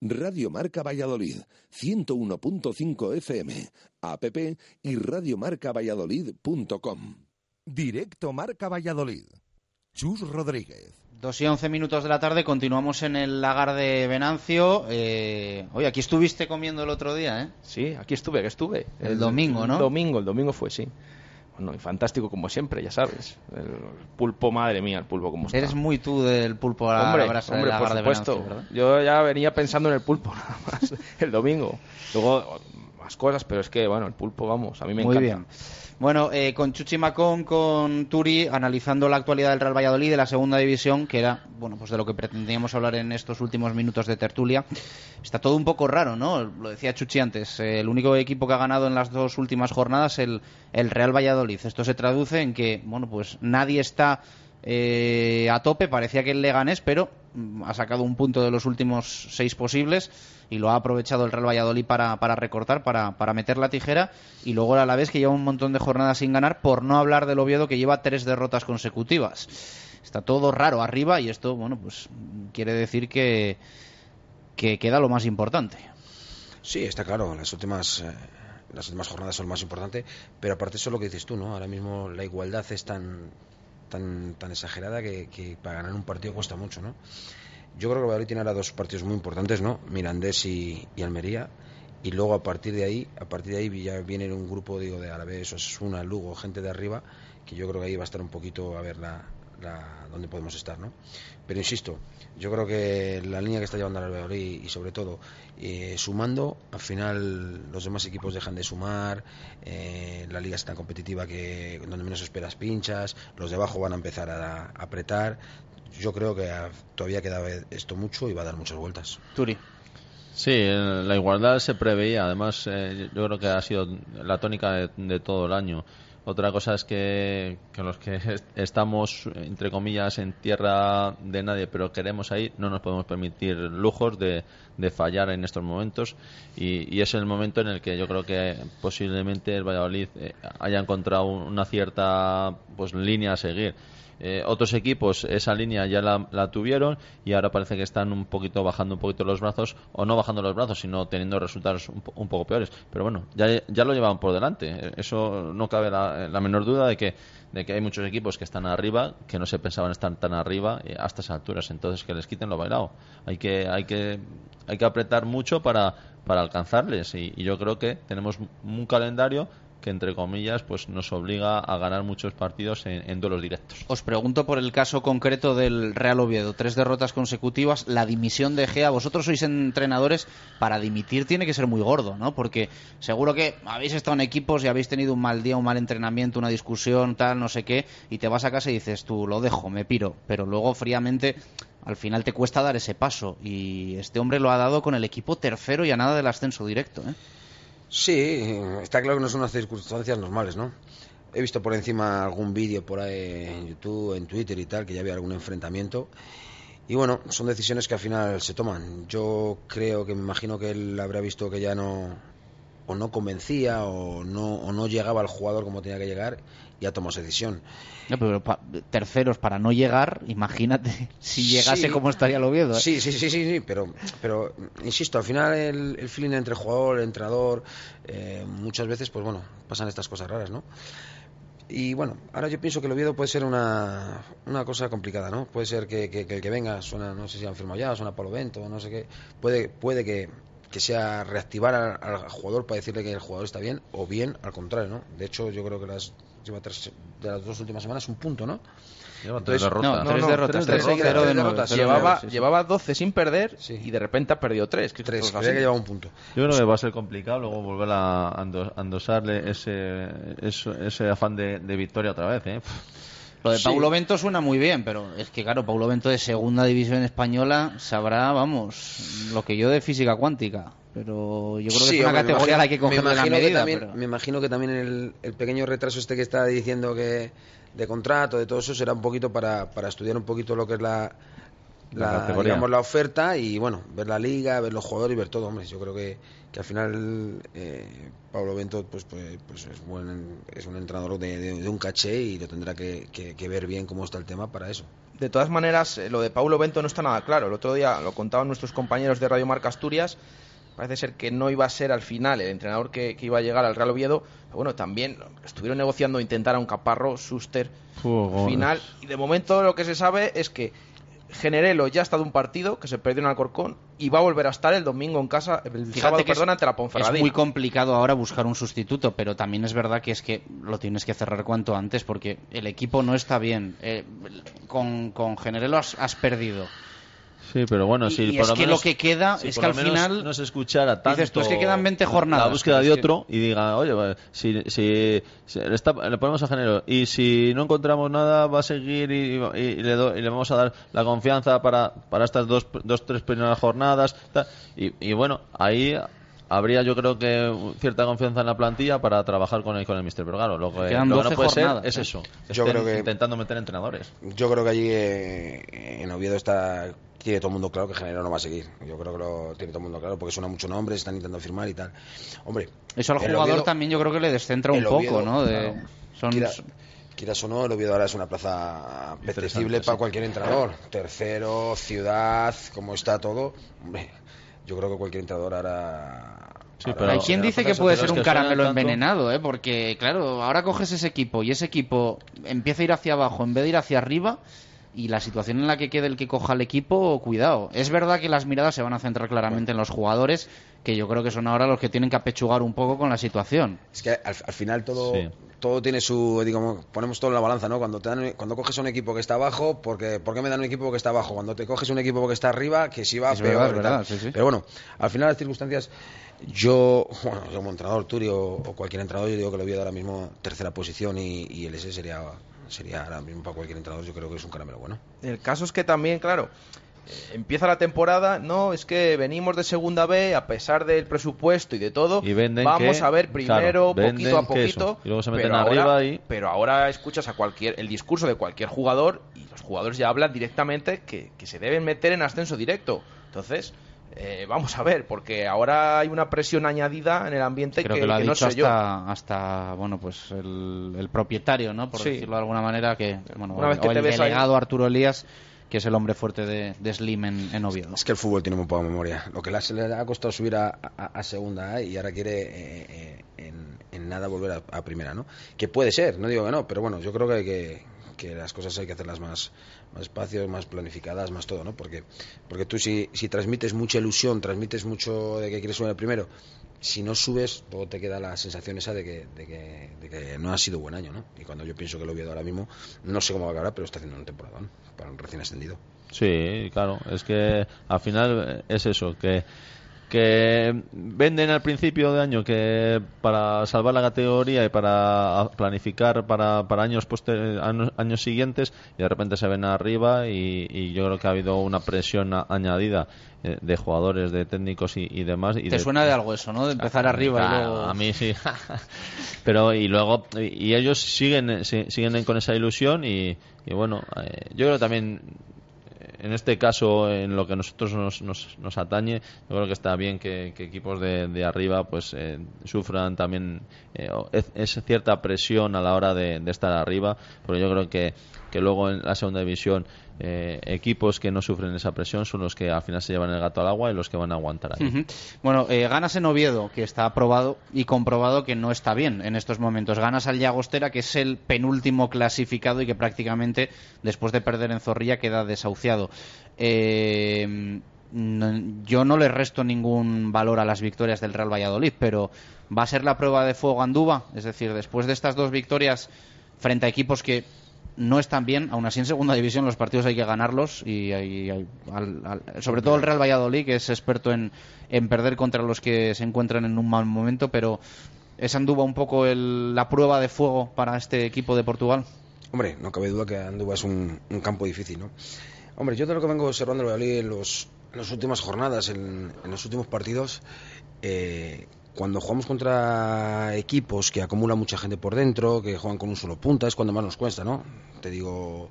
Radio Marca Valladolid, 101.5 FM, app y radiomarcavalladolid.com. Directo Marca Valladolid. Chus Rodríguez. Dos y once minutos de la tarde, continuamos en el lagar de Venancio. Eh, oye, aquí estuviste comiendo el otro día, ¿eh? Sí, aquí estuve, que estuve. El, domingo, ¿no? El domingo, el domingo fue, sí. Bueno, y fantástico como siempre, ya sabes. El pulpo, madre mía, el pulpo como está. Eres muy tú del pulpo a la hombre, brasa hombre, por supuesto. Yo ya venía pensando en el pulpo nada más el domingo. Luego más cosas, pero es que, bueno, el pulpo, vamos, a mí me Muy encanta. bien. Bueno, eh, con Chuchi Macón, con Turi, analizando la actualidad del Real Valladolid de la segunda división, que era, bueno, pues de lo que pretendíamos hablar en estos últimos minutos de tertulia. Está todo un poco raro, ¿no? Lo decía Chuchi antes, eh, el único equipo que ha ganado en las dos últimas jornadas el, el Real Valladolid. Esto se traduce en que, bueno, pues nadie está eh, a tope, parecía que el Leganés, pero mm, ha sacado un punto de los últimos seis posibles y lo ha aprovechado el Real Valladolid para, recortar, para, para meter la tijera y luego a la vez que lleva un montón de jornadas sin ganar, por no hablar del Oviedo que lleva tres derrotas consecutivas. Está todo raro arriba y esto, bueno, pues quiere decir que, que queda lo más importante. Sí, está claro, las últimas eh, las últimas jornadas son lo más importante, pero aparte eso es lo que dices tú, ¿no? Ahora mismo la igualdad es tan tan tan exagerada que, para ganar un partido cuesta mucho, ¿no? Yo creo que Valladolid tiene ahora dos partidos muy importantes, ¿no? Mirandés y, Almería. Y luego a partir de ahí, a partir de ahí ya viene un grupo, digo, de Alavés, Osasuna, Lugo, gente de arriba, que yo creo que ahí va a estar un poquito a ver la, la, dónde podemos estar, ¿no? Pero insisto, yo creo que la línea que está llevando el Valladolid y sobre todo eh, sumando, al final los demás equipos dejan de sumar, eh, la liga es tan competitiva que donde menos esperas pinchas, los de abajo van a empezar a, a apretar. Yo creo que todavía queda esto mucho y va a dar muchas vueltas. Turi. Sí, eh, la igualdad se preveía. Además, eh, yo creo que ha sido la tónica de, de todo el año. Otra cosa es que, los que est- estamos, entre comillas, en tierra de nadie, pero queremos ahí, no nos podemos permitir lujos de, fallar en estos momentos. Y, y es el momento en el que yo creo que posiblemente el Valladolid eh, haya encontrado un- una cierta pues línea a seguir. Eh, otros equipos esa línea ya la, la tuvieron y ahora parece que están un poquito bajando un poquito los brazos o no bajando los brazos sino teniendo resultados un, un poco peores. Pero bueno ya, ya lo llevan por delante. Eso no cabe la, la menor duda de que de que hay muchos equipos que están arriba que no se pensaban estar tan arriba eh, a estas alturas. Entonces que les quiten lo bailado. Hay que hay que hay que apretar mucho para para alcanzarles. Y yo creo que tenemos un calendario que entre comillas pues nos obliga a ganar muchos partidos en, duelos directos Os pregunto por el caso concreto del Real Oviedo. Tres derrotas consecutivas, la dimisión de Gea. Vosotros sois entrenadores, para dimitir tiene que ser muy gordo, ¿no? Porque seguro que habéis estado en equipos y habéis tenido un mal día, un mal entrenamiento, una discusión, tal, no sé qué, y te vas a casa y dices, tú, lo dejo, me piro. Pero luego fríamente al final te cuesta dar ese paso. Y este hombre lo ha dado con el equipo tercero y a nada del ascenso directo, ¿eh? Sí, está claro que no son unas circunstancias normales, ¿no? He visto por encima algún vídeo por ahí en YouTube, en Twitter y tal, que ya había algún enfrentamiento. Y bueno, son decisiones que al final se toman. Yo creo que me imagino que él habrá visto que ya no o no convencía o no, o no llegaba al jugador como tenía que llegar y ha tomado esa decisión. No, pero pa- terceros para no llegar, imagínate si llegase Sí. cómo estaría el Oviedo. ¿eh? Sí, sí, sí, sí, sí, pero, pero insisto, al final el, el feeling entre jugador, el entrenador, eh, muchas veces, pues bueno, pasan estas cosas raras, ¿no? Y bueno, ahora yo pienso que el Oviedo puede ser una, una cosa complicada, ¿no? Puede ser que, que- que el que venga, suena, no sé si han firmado ya, suena Palo Bento, no sé qué, puede, puede que, que sea reactivar al, al jugador para decirle que el jugador está bien, o bien al contrario, ¿no? De hecho, yo creo que las, lleva tres, de las dos últimas semanas un punto, ¿no? Lleva tres derrotas. No, Tres tres tres tres llevaba- llevaba 12 sin perder y de repente ha perdido 3. Que Tres, que llevaba un punto. Yo creo que va a ser complicado luego volver a ando- a endosarle ese, ese, ese afán de, de victoria otra vez. ¿eh? Lo de Sí. Paulo Bento suena muy bien, pero es que claro, Paulo Bento de segunda división española sabrá, vamos, lo que yo de física cuántica. Pero yo creo que Sí, es una categoría a la que cogerle la medida. también- pero- Me imagino que también el, el pequeño retraso este que está diciendo que de contrato, de todo eso, será un poquito para, para estudiar un poquito lo que es la, La la, categoría. digamos, la oferta y bueno, ver la liga, ver los jugadores y ver todo. Hombre, yo creo que, que al final eh, Pablo Bento pues, pues, pues es, buen, es un entrenador de, de- de un caché y lo tendrá que, que- que ver bien cómo está el tema para eso. De todas maneras, eh, lo de Paulo Bento no está nada claro. El otro día lo contaban nuestros compañeros de Radio Marca Asturias. Parece ser que no iba a ser al final el entrenador que, que iba a llegar al Real Oviedo. Pero bueno, también estuvieron negociando intentar a un Caparro, Suster, Fuego. final. Y de momento lo que se sabe es que Generelo ya ha estado un partido que se perdió en Alcorcón y va a volver a estar el domingo en casa, el Fíjate sábado, que es- perdón, ante la Es Ponferradina. muy complicado ahora buscar un sustituto, pero también es verdad que es que lo tienes que cerrar cuanto antes porque el equipo no está bien. Eh, con, con Generelo has, has perdido. Sí, pero bueno, si y por es lo que menos, lo que queda si es que al final no se escuchara tanto dices, tú, es que quedan 20 jornadas, la búsqueda de otro y diga, oye, va, si, si, si le, está- le ponemos a género y si no encontramos nada va a seguir y, y- y le, do- y le vamos a dar la confianza para, para estas dos, dos tres primeras jornadas tal. y, y bueno, ahí habría yo creo que cierta confianza en la plantilla para trabajar con el, con el mister pero claro, lo que, Quedan lo que no 12 puede jornadas, ser es ¿eh? eso Yo estén creo que- intentando meter entrenadores Yo creo que allí eh, en Oviedo está tiene todo el mundo claro que General no va a seguir. Yo creo que lo tiene todo el mundo claro porque suena mucho nombres, están intentando firmar y tal. Hombre, eso al jugador Oviedo- también yo creo que le descentra un poco, Oviedo, ¿no? De, claro. son, Quiera- quieras o no, el Oviedo ahora es una plaza apetecible para sí. cualquier entrenador. Tercero, ciudad, como está todo. Hombre, yo creo que cualquier entrenador ahora. ahora- Hay quien dice que puede ser un caramelo envenenado, ¿eh? Porque, claro, ahora coges ese equipo y ese equipo empieza a ir hacia abajo en vez de ir hacia arriba y la situación en la que quede el que coja el equipo, cuidado. Es verdad que las miradas se van a centrar claramente en los jugadores, que yo creo que son ahora los que tienen que apechugar un poco con la situación. Es que al, al final todo, Sí. todo tiene su, digamos, ponemos todo en la balanza, ¿no? Cuando te dan, cuando coges un equipo que está abajo, porque ¿por qué me dan un equipo que está abajo? Cuando te coges un equipo que está arriba, que si va Es peor. verdad, es y tal. verdad, sí, sí. Pero bueno, al final las circunstancias, yo, bueno, como entrenador Turi o, o cualquier entrenador, yo digo que lo voy ahora mismo tercera posición y, y el S sería sería ahora mismo para cualquier entrenador, yo creo que es un caramelo bueno. El caso es que también, claro, eh, empieza la temporada, no, es que venimos de segunda B, a pesar del presupuesto y de todo, Y venden vamos que- a ver primero, claro, poquito a poquito, y luego se meten pero arriba ahora, y- pero ahora escuchas a cualquier el discurso de cualquier jugador y los jugadores ya hablan directamente que, que se deben meter en ascenso directo. Entonces, Eh, vamos a ver, porque ahora hay una presión añadida en el ambiente Creo que, que, lo ha que dicho no sé hasta, yo. hasta bueno, pues el, el propietario, ¿no? Por Sí. decirlo de alguna manera, que, bueno, Una vez o que el te ves ahí- delegado Arturo Elías, que es el hombre fuerte de, de Slim en, en Oviedo. Es que el fútbol tiene muy poca memoria. Lo que le ha- costado subir a, a- a segunda A y ahora quiere eh, eh, en, en nada volver a, a primera, ¿no? Que puede ser, no digo que no, pero bueno, yo creo que, hay que, que las cosas hay que hacerlas más, más espacios, más planificadas, más todo, ¿no? Porque, porque tú si, si transmites mucha ilusión, transmites mucho de que quieres subir al primero, si no subes, luego te queda la sensación esa de que, de que, de que no ha sido buen año, ¿no? Y cuando yo pienso que lo Oviedo ahora mismo, no sé cómo va a acabar, pero está haciendo un temporada para un recién ascendido. Sí, claro, es que al final es eso, que que venden al principio de año que para salvar la categoría y para planificar para, para años, poster- años años siguientes y de repente se ven arriba y, y yo creo que ha habido una presión a- añadida eh, de jugadores, de técnicos y, y demás. Y Te suena de algo eso, ¿no? De empezar arriba y Claro, luego... A mí sí. Pero y luego, y ellos siguen, eh, si- siguen con esa ilusión y, y bueno, eh, yo creo también en este caso, en lo que a nosotros nos, nos, nos atañe, yo creo que está bien que, equipos de, de arriba pues eh, sufran también eh, es, cierta presión a la hora de, de estar arriba, pero yo creo que, que luego en la segunda división eh, equipos que no sufren esa presión son los que al final se llevan el gato al agua y los que van a aguantar ahí. Bueno, eh, ganas en Oviedo, que está aprobado y comprobado que no está bien en estos momentos. Ganas al Llagostera, que es el penúltimo clasificado y que prácticamente, después de perder en Zorrilla, queda desahuciado. Eh, yo no le resto ningún valor a las victorias del Real Valladolid, pero va a ser la prueba de fuego Andúba. Es decir, después de estas dos victorias frente a equipos que no están bien, aún así en segunda división los partidos hay que ganarlos y, al- al- sobre todo el Real Valladolid que es experto en, en perder contra los que se encuentran en un mal momento, pero ¿es Andúba un poco el- la prueba de fuego para este equipo de Portugal? Hombre, no cabe duda que Andúba es un, un campo difícil, ¿no? Hombre, yo de lo que vengo observando el Valladolid en, los, en las últimas jornadas, en, en los últimos partidos, eh, cuando jugamos contra equipos que acumulan mucha gente por dentro, que juegan con un solo punta, es cuando más nos cuesta, ¿no? Te digo,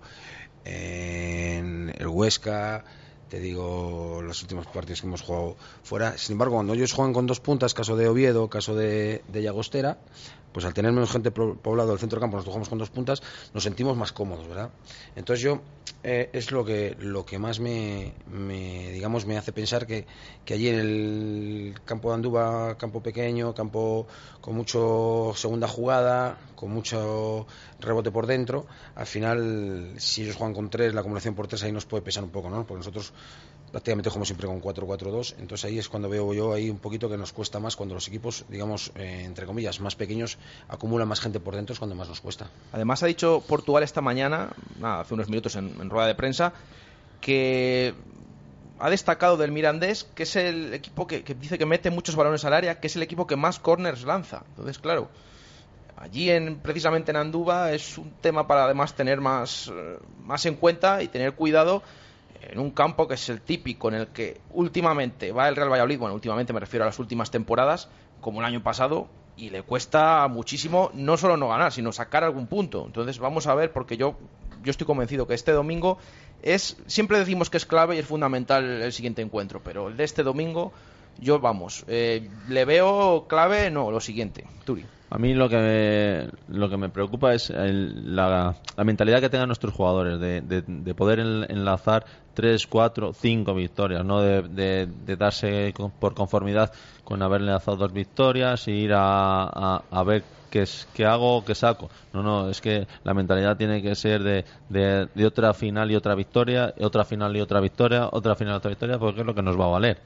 en el Huesca, te digo los últimos partidos que hemos jugado fuera. Sin embargo, cuando ellos juegan con dos puntas, caso de Oviedo, caso de, de Llagostera, pues al tener menos gente poblado el centro del campo, nosotros jugamos con dos puntas, nos sentimos más cómodos, ¿verdad? Entonces yo eh, es lo que lo que más me, me, digamos me hace pensar que, que allí en el campo de Andúba, campo pequeño, campo con mucho segunda jugada, con mucho rebote por dentro, al final si ellos juegan con tres, la acumulación por tres ahí nos puede pesar un poco, ¿no? Porque nosotros prácticamente jugamos siempre con 4-4-2, entonces ahí es cuando veo yo ahí un poquito que nos cuesta más cuando los equipos, digamos, eh, entre comillas, más pequeños acumulan más gente por dentro es cuando más nos cuesta. Además ha dicho Portugal esta mañana, nada, hace unos minutos en, en rueda de prensa, que ha destacado del Mirandés que es el equipo que, que dice que mete muchos balones al área, que es el equipo que más corners lanza. Entonces, claro, allí en precisamente en Andúba es un tema para además tener más, eh, más en cuenta y tener cuidado en un campo que es el típico en el que últimamente va el Real Valladolid, bueno, últimamente me refiero a las últimas temporadas, como el año pasado, y le cuesta muchísimo no solo no ganar, sino sacar algún punto. Entonces vamos a ver, porque yo, yo estoy convencido que este domingo es, siempre decimos que es clave y es fundamental el siguiente encuentro, pero el de este domingo, yo vamos, eh, le veo clave, no, lo siguiente, Turi. A mí lo que me, lo que me preocupa es el- la, la mentalidad que tengan nuestros jugadores de, de- de poder en- enlazar tres, cuatro, cinco victorias, no de, darse por conformidad con haber enlazado dos victorias e ir a, a- ver qué, es, qué hago, qué saco. No, no, es que la mentalidad tiene que ser de, de, otra final y otra victoria, otra final y otra victoria, otra final y otra victoria, porque es lo que nos va a valer.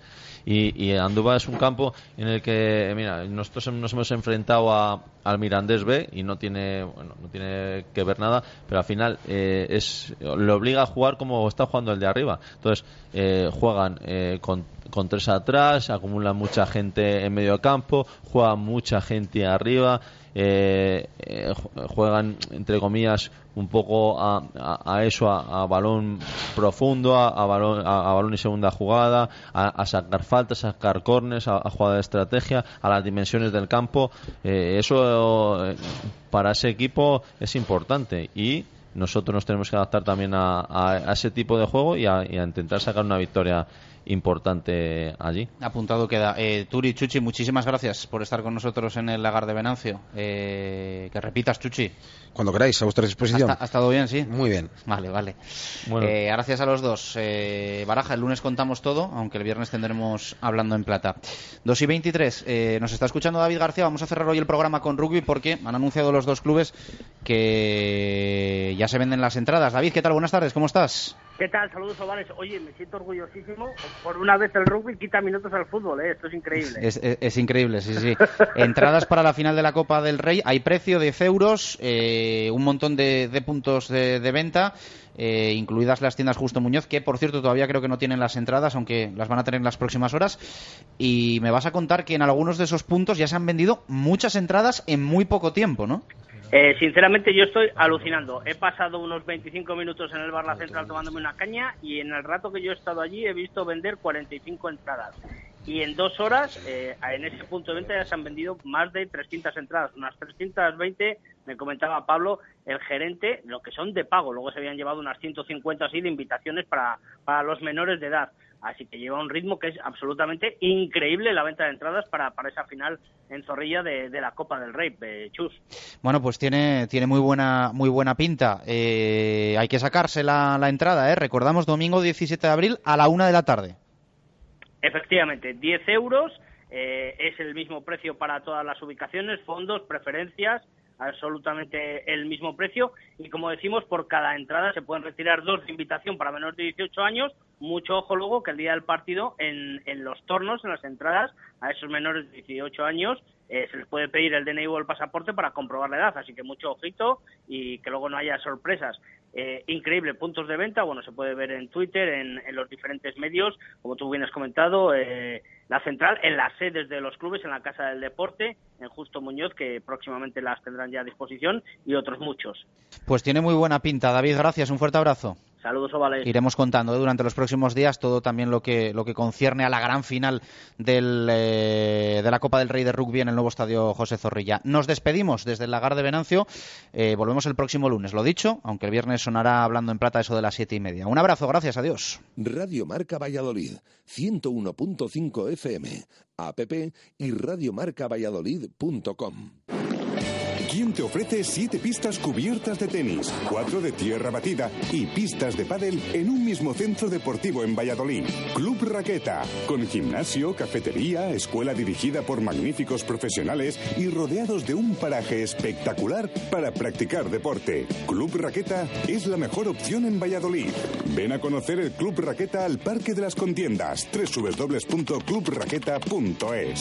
Y, y es un campo en el que, mira, nosotros nos hemos enfrentado a, al Mirandés B y no tiene, bueno, no tiene que ver nada, pero al final eh, es le obliga a jugar como está jugando el de arriba. Entonces eh, juegan eh, con, con tres atrás, acumulan mucha gente en medio campo, juegan mucha gente arriba. eh, eh, ju- juegan entre comillas un poco a, a- a eso a, balón profundo a, balón a, balón y segunda jugada a, sacar faltas a sacar corners a, a jugada de estrategia a las dimensiones del campo Eh, eso eh, para ese equipo es importante y nosotros nos tenemos que adaptar también a, a- ese tipo de juego y a, y a intentar sacar una victoria importante allí. Apuntado queda. Eh, Turi, Chuchi, muchísimas gracias por estar con nosotros en el lagar de Venancio. Eh, que repitas, Chuchi. Cuando queráis, a vuestra disposición. ¿Ha, estado bien, sí? Muy bien. Vale, vale. Eh, gracias a los dos. Eh, Baraja, el lunes contamos todo, aunque el viernes tendremos hablando en plata. 2 y 23. Eh, nos está escuchando David García. Vamos a cerrar hoy el programa con rugby porque han anunciado los dos clubes que ya se venden las entradas. David, ¿qué tal? Buenas tardes, ¿cómo estás? ¿Qué tal? Saludos ovales. Oye, me siento orgullosísimo. Por una vez el rugby quita minutos al fútbol, ¿eh? Esto es increíble. Es, increíble, sí, sí. Entradas para la final de la Copa del Rey. Hay precio de euros, eh, un montón de, puntos de, venta, eh, incluidas las tiendas Justo Muñoz, que por cierto todavía creo que no tienen las entradas, aunque las van a tener en las próximas horas. Y me vas a contar que en algunos de esos puntos ya se han vendido muchas entradas en muy poco tiempo, ¿no? Eh, sinceramente yo estoy alucinando. He pasado unos 25 minutos en el bar La Central tomándome una caña y en el rato que yo he estado allí he visto vender 45 entradas. Y en dos horas, eh, en ese punto de venta ya se han vendido más de 300 entradas, unas 320, me comentaba Pablo, el gerente, lo que son de pago. Luego se habían llevado unas 150 así de invitaciones para, para los menores de edad. Así que lleva un ritmo que es absolutamente increíble la venta de entradas para, para esa final en Zorrilla de, la Copa del Rey, eh, Chus. Bueno, pues tiene, tiene muy buena muy buena pinta. Eh, hay que sacarse la, la entrada, ¿eh? Recordamos domingo 17 de abril a la una de la tarde. Efectivamente, 10 euros. Eh, es el mismo precio para todas las ubicaciones, fondos, preferencias, absolutamente el mismo precio. Y como decimos por cada entrada se pueden retirar dos de invitación para menores de 18 años. Mucho ojo luego que el día del partido en, en los tornos en las entradas a esos menores de 18 años eh, se les puede pedir el DNI o el pasaporte para comprobar la edad. Así que mucho ojito y que luego no haya sorpresas eh, increíble puntos de venta bueno se puede ver en Twitter en, los diferentes medios como tú bien has comentado eh, la central en las sedes de los clubes, en la Casa del Deporte, en Justo Muñoz, que próximamente las tendrán ya a disposición, y otros muchos. Pues tiene muy buena pinta. David, gracias. Un fuerte abrazo. Saludos, Ovales. Iremos contando ¿eh? durante los próximos días todo también lo que, lo que concierne a la gran final del, eh, de la Copa del Rey de Rugby en el nuevo estadio José Zorrilla. Nos despedimos desde el lagar de Venancio. Eh, volvemos el próximo lunes, lo dicho, aunque el viernes sonará hablando en plata eso de las siete y media. Un abrazo, gracias, adiós. Radio Marca Valladolid, 101.5 FM, app y radiomarcavalladolid.com. ¿Quién te ofrece siete pistas cubiertas de tenis, cuatro de tierra batida y pistas de pádel en un mismo centro deportivo en Valladolid. Club Raqueta, con gimnasio, cafetería, escuela dirigida por magníficos profesionales y rodeados de un paraje espectacular para practicar deporte. Club Raqueta es la mejor opción en Valladolid. Ven a conocer el Club Raqueta al Parque de las Contiendas, www.clubraqueta.es.